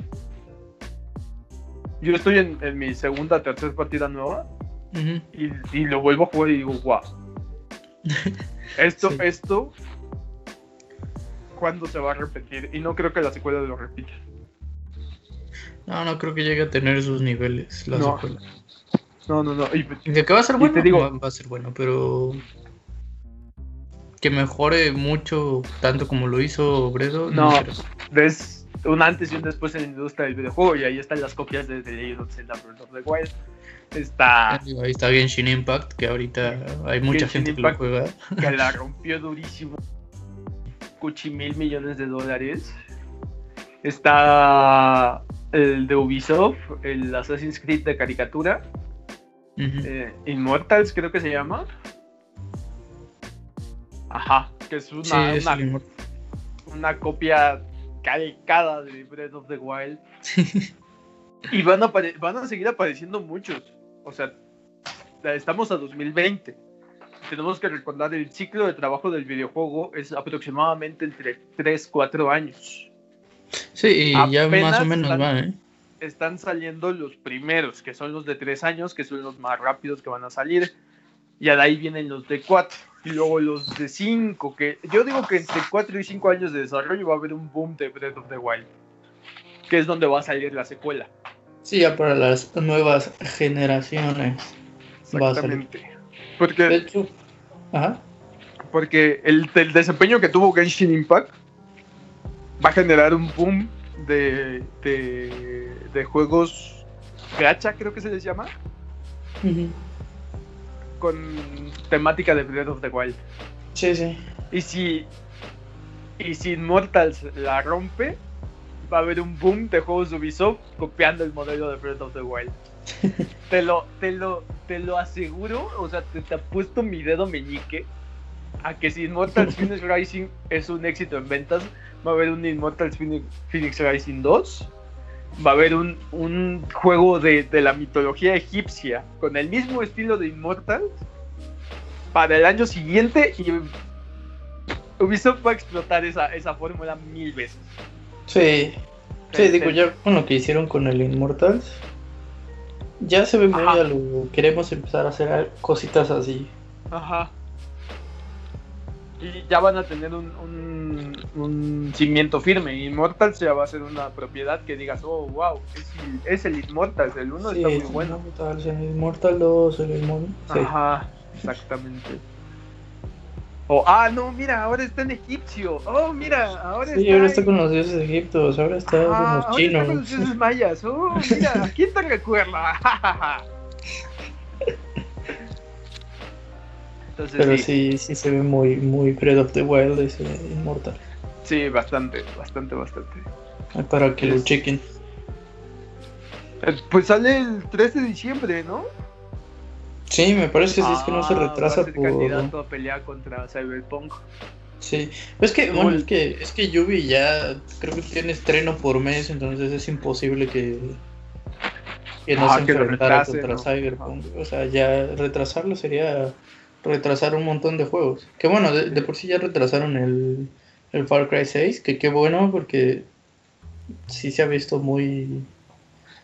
Yo estoy en, mi segunda, tercera partida nueva y, lo vuelvo a jugar y digo, wow. *laughs* Esto, esto, ¿cuándo se va a repetir? Y no creo que la secuela lo repita. No, no creo que llegue a tener esos niveles la No. secuela. No, no, no. Y, De que va a ser Y bueno, te digo- va a ser bueno, pero que mejore mucho tanto como lo hizo Bredo. No. creo. ves un antes y un después en la industria del videojuego y ahí están las copias de The Legend of Zelda Breath of the Wild. Está Ahí está Genshin Impact, que ahorita hay mucha gente Impact. que lo juega. que la *laughs* rompió durísimo. Cuchi mil millones de dólares. Está el de Ubisoft, el Assassin's Creed de caricatura. Eh, Immortals creo que se llama. Ajá, que es una, Sí, es una, una copia calcada de Breath of the Wild. y van a, van a seguir apareciendo muchos. O sea, estamos a 2020. Tenemos que recordar el ciclo de trabajo del videojuego es aproximadamente entre 3, 4 años. Sí, y ya más o menos están- va, ¿eh? Están saliendo los primeros, que son los de 3 años, que son los más rápidos que van a salir. Y de ahí vienen los de 4. Y luego los de 5, que yo digo que entre 4 y 5 años de desarrollo va a haber un boom de Breath of the Wild. Que es donde va a salir la secuela. Sí, ya para las nuevas generaciones. Exactamente. De Porque, hecho, ajá. porque el, el desempeño que tuvo Genshin Impact va a generar un boom de, de, de juegos gacha, creo que se les llama, Ujú. Con temática de Breath of the Wild. Sí, sí. Y si, y si Immortals la rompe, va a haber un boom de juegos de Ubisoft copiando el modelo de Breath of the Wild. *laughs* te, lo, te, lo, te lo aseguro, o sea, te, te apuesto mi dedo meñique a que si Immortals *laughs* Phoenix Rising es un éxito en ventas, va a haber un Immortals Phoenix, Phoenix Rising 2. Va a haber un, un juego de, de la mitología egipcia con el mismo estilo de Immortals para el año siguiente y Ubisoft va a explotar esa, esa fórmula mil veces. Sí. Sí, digo, ya con lo que hicieron con el Immortals, ya se ve muy a lo. Queremos empezar a hacer cositas así. Ajá. Y ya van a tener un, un, un cimiento firme. Immortals ya va a ser una propiedad que digas, oh, wow, es, el- es el Immortals, el 1 Sí, está muy el bueno. Immortals, el Immortal 2, el Immortal. Sí. Ajá, exactamente. O, ah, no, mira, ahora está en egipcio. Oh, mira, ahora Sí, está. ahora está en- con los dioses egiptos, ahora está Ah, con los ahora está con chinos. los dioses mayas. Oh, mira, *laughs* ¿a quién te recuerda? *laughs* Entonces, Pero sí, sí, sí se ve muy, muy Breath of the Wild ese Immortal. sí, bastante, bastante, bastante. Ay, Para que lo Es- chequen. Pues sale el 3 de diciembre, ¿no? Sí, me parece que sí, es que no se Ah, retrasa por. candidato a pelear contra Cyberpunk. Sí. Pues que, bueno, es que, es que Yubi ya creo que tiene estreno por mes, entonces es imposible que, que no Ah, se que enfrentara retrase, contra ¿no? Cyberpunk. O sea, ya retrasarlo sería retrasar un montón de juegos. Que bueno, de, de por sí ya retrasaron el, el Far Cry 6, que qué bueno porque sí se ha visto muy...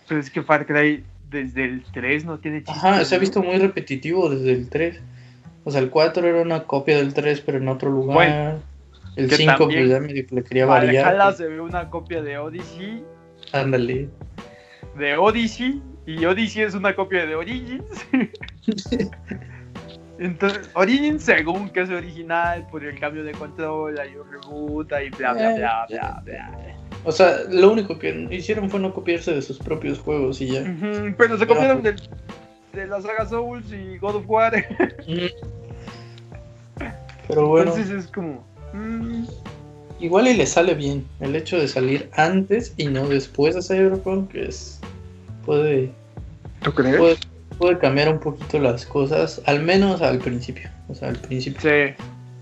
Pero es que Far Cry desde el 3 no tiene chiste. Ajá, se ha visto muy repetitivo desde el 3. O sea, el 4 era una copia del 3, pero en otro lugar. Bueno, el que 5 también pues ya que le quería variar. Valhalla se ve una copia de Odyssey, Ándale. de Odyssey, y Odyssey es una copia de Origins. *laughs* Entonces, Origins según que es original, por el cambio de control, hay un reboot, y bla bla bla bla bla. O sea, lo único que hicieron fue no copiarse de sus propios juegos y ya. Ujú, Pero se copiaron del- de la saga Souls y God of War. *laughs* Pero bueno, Entonces es como. mm, igual y le sale bien. El hecho de salir antes y no después de Cyberpunk es puede, ¿Tú crees? puede, puede cambiar un poquito las cosas, al menos al principio. O sea, al principio. Sí,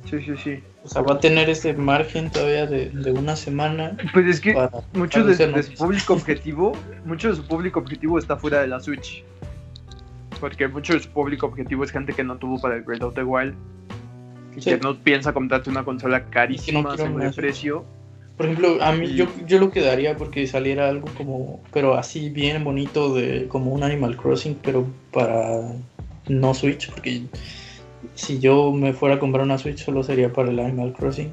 sí, sí, sí. O sea, va a tener ese margen todavía de, de una semana Pues es que para... mucho para de, su público objetivo, mucho de su público objetivo está fuera de la Switch. Porque mucho de su público objetivo es gente que no tuvo para el Breath of the Wild. Y Sí. que no piensa comprarte una consola carísima quiere sobre precio. Por ejemplo, a mí yo, yo lo quedaría porque saliera algo como, pero así bien bonito de como un Animal Crossing, pero para no Switch, porque si yo me fuera a comprar una Switch solo sería para el Animal Crossing.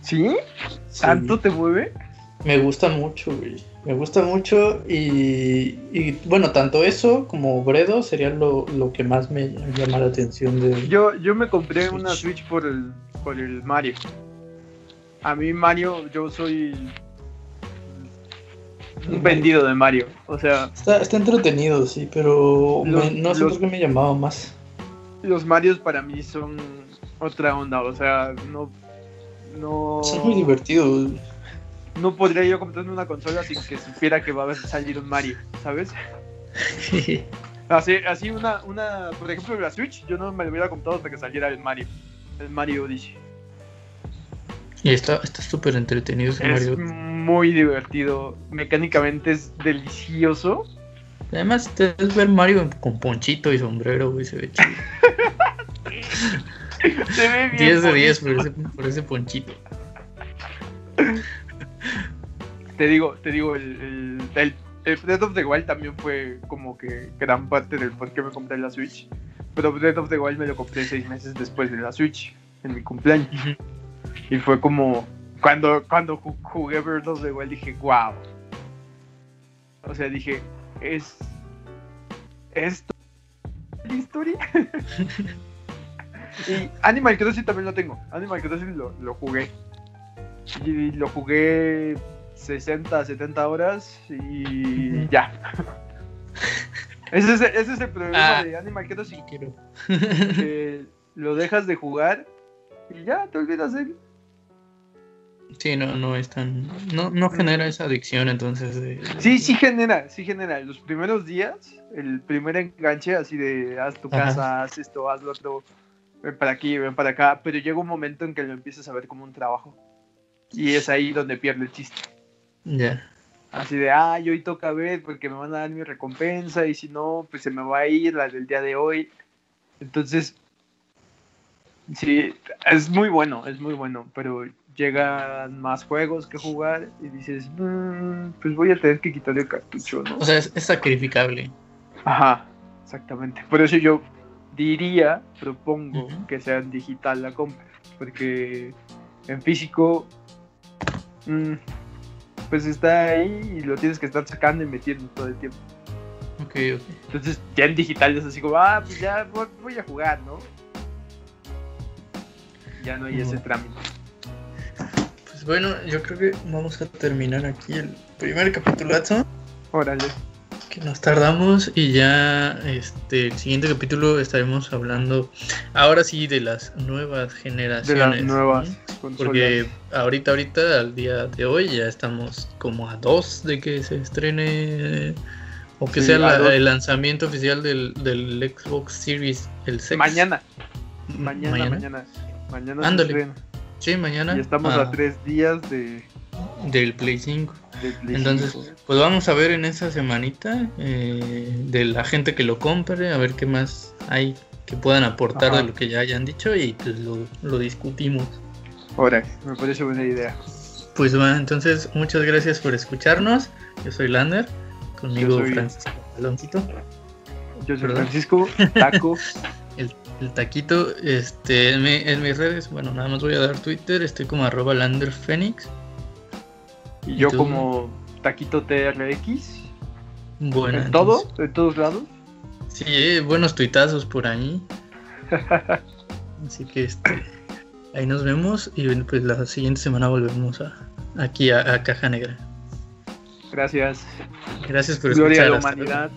¿Sí? ¿Tanto te mueve? Me gusta mucho, güey. Me gusta mucho y, y, bueno, tanto eso como Bredo sería lo, lo, que más me llama la atención de... Yo, yo me compré una Switch por el, por el Mario. A mí Mario, yo soy un vendido de Mario. O sea... Está, está entretenido, sí, pero no sé por qué me llamaba más. Los Marios para mí son otra onda, o sea, no... no... Son muy divertidos no podría yo comprarme una consola sin que supiera que va a salir un Mario, ¿sabes? *laughs* así, así una, una, por ejemplo, la Switch, yo no me lo hubiera comprado hasta que saliera el Mario, el Mario Odyssey. Y está súper entretenido ese es muy divertido, mecánicamente es delicioso. Además, te ves ver Mario con ponchito y sombrero, güey, se ve chido. *laughs* se ve bien 10 de 10 por ese, por ese ponchito te digo, te digo, el, el, el, Breath of the Wild también fue como que gran parte del por qué me compré la Switch. Pero Breath of the Wild me lo compré seis meses después de la Switch, en mi cumpleaños. Y fue como, cuando, cuando jugué Breath of the Wild dije, wow. O sea, dije, es... ¿Esto la historia? *laughs* y Animal Crossing también lo tengo. Animal Crossing lo, lo jugué. Y lo jugué 60, 70 horas y ya. *laughs* ese, es, ese, es, el problema ah. de Animal Crossing. Quiero. que lo dejas de jugar y ya te olvidas de él. Sí, no, no es tan. No, no genera esa adicción, entonces. Sí, sí genera, sí genera. Los primeros días, el primer enganche, así de haz tu casa, haz esto, haz lo otro, ven para aquí, ven para acá. Pero llega un momento en que lo empiezas a ver como un trabajo. Y es ahí donde pierde el chiste. Ya. Así de, ah, hoy toca ver porque me van a dar mi recompensa y si no, pues se me va a ir la del día de hoy. Entonces, sí, es muy bueno, es muy bueno, pero llegan más juegos que jugar y dices, mm, pues voy a tener que quitarle el cartucho, ¿no? O sea, es, sacrificable. Ajá, exactamente. Por eso yo diría, propongo que sea en digital la compra, porque en físico Mm, pues está ahí y lo tienes que estar sacando y metiendo todo el tiempo. Ok, ok. Entonces ya en digital es así como, ah, pues ya voy, a jugar, ¿no? Ya no hay ese trámite. Bueno, yo creo que vamos a terminar aquí el primer capitulazo. Órale que nos tardamos y ya este el siguiente capítulo estaremos hablando ahora sí de las nuevas generaciones. De las nuevas Porque ahorita, ahorita, al día de hoy ya estamos como a dos de que se estrene o que sea el lanzamiento oficial del, del, Xbox Series el 6. Mañana. Mañana, mañana. Mañana. Ándale. Sí, mañana. Y estamos a tres días de del Play 5. Entonces, pues vamos a ver en esa semanita eh, de la gente que lo compre, a ver qué más hay que puedan aportar de lo que ya hayan dicho y pues lo, discutimos. Ahora, me parece buena idea. Pues bueno, entonces muchas gracias por escucharnos. Yo soy Lander, conmigo Francisco Aloncito. Yo soy Francisco Taco. *laughs* el, taquito, este, en, en, mis redes, bueno, nada más voy a dar Twitter, estoy como arroba Lander y yo como Taquito TRX. Bueno. ¿En todo? ¿En todos lados? Sí, buenos tuitazos por ahí. *laughs* Así que este, ahí nos vemos y pues la siguiente semana volvemos a, aquí a, Caja Negra. Gracias. Gracias por escuchar. Gloria a la humanidad.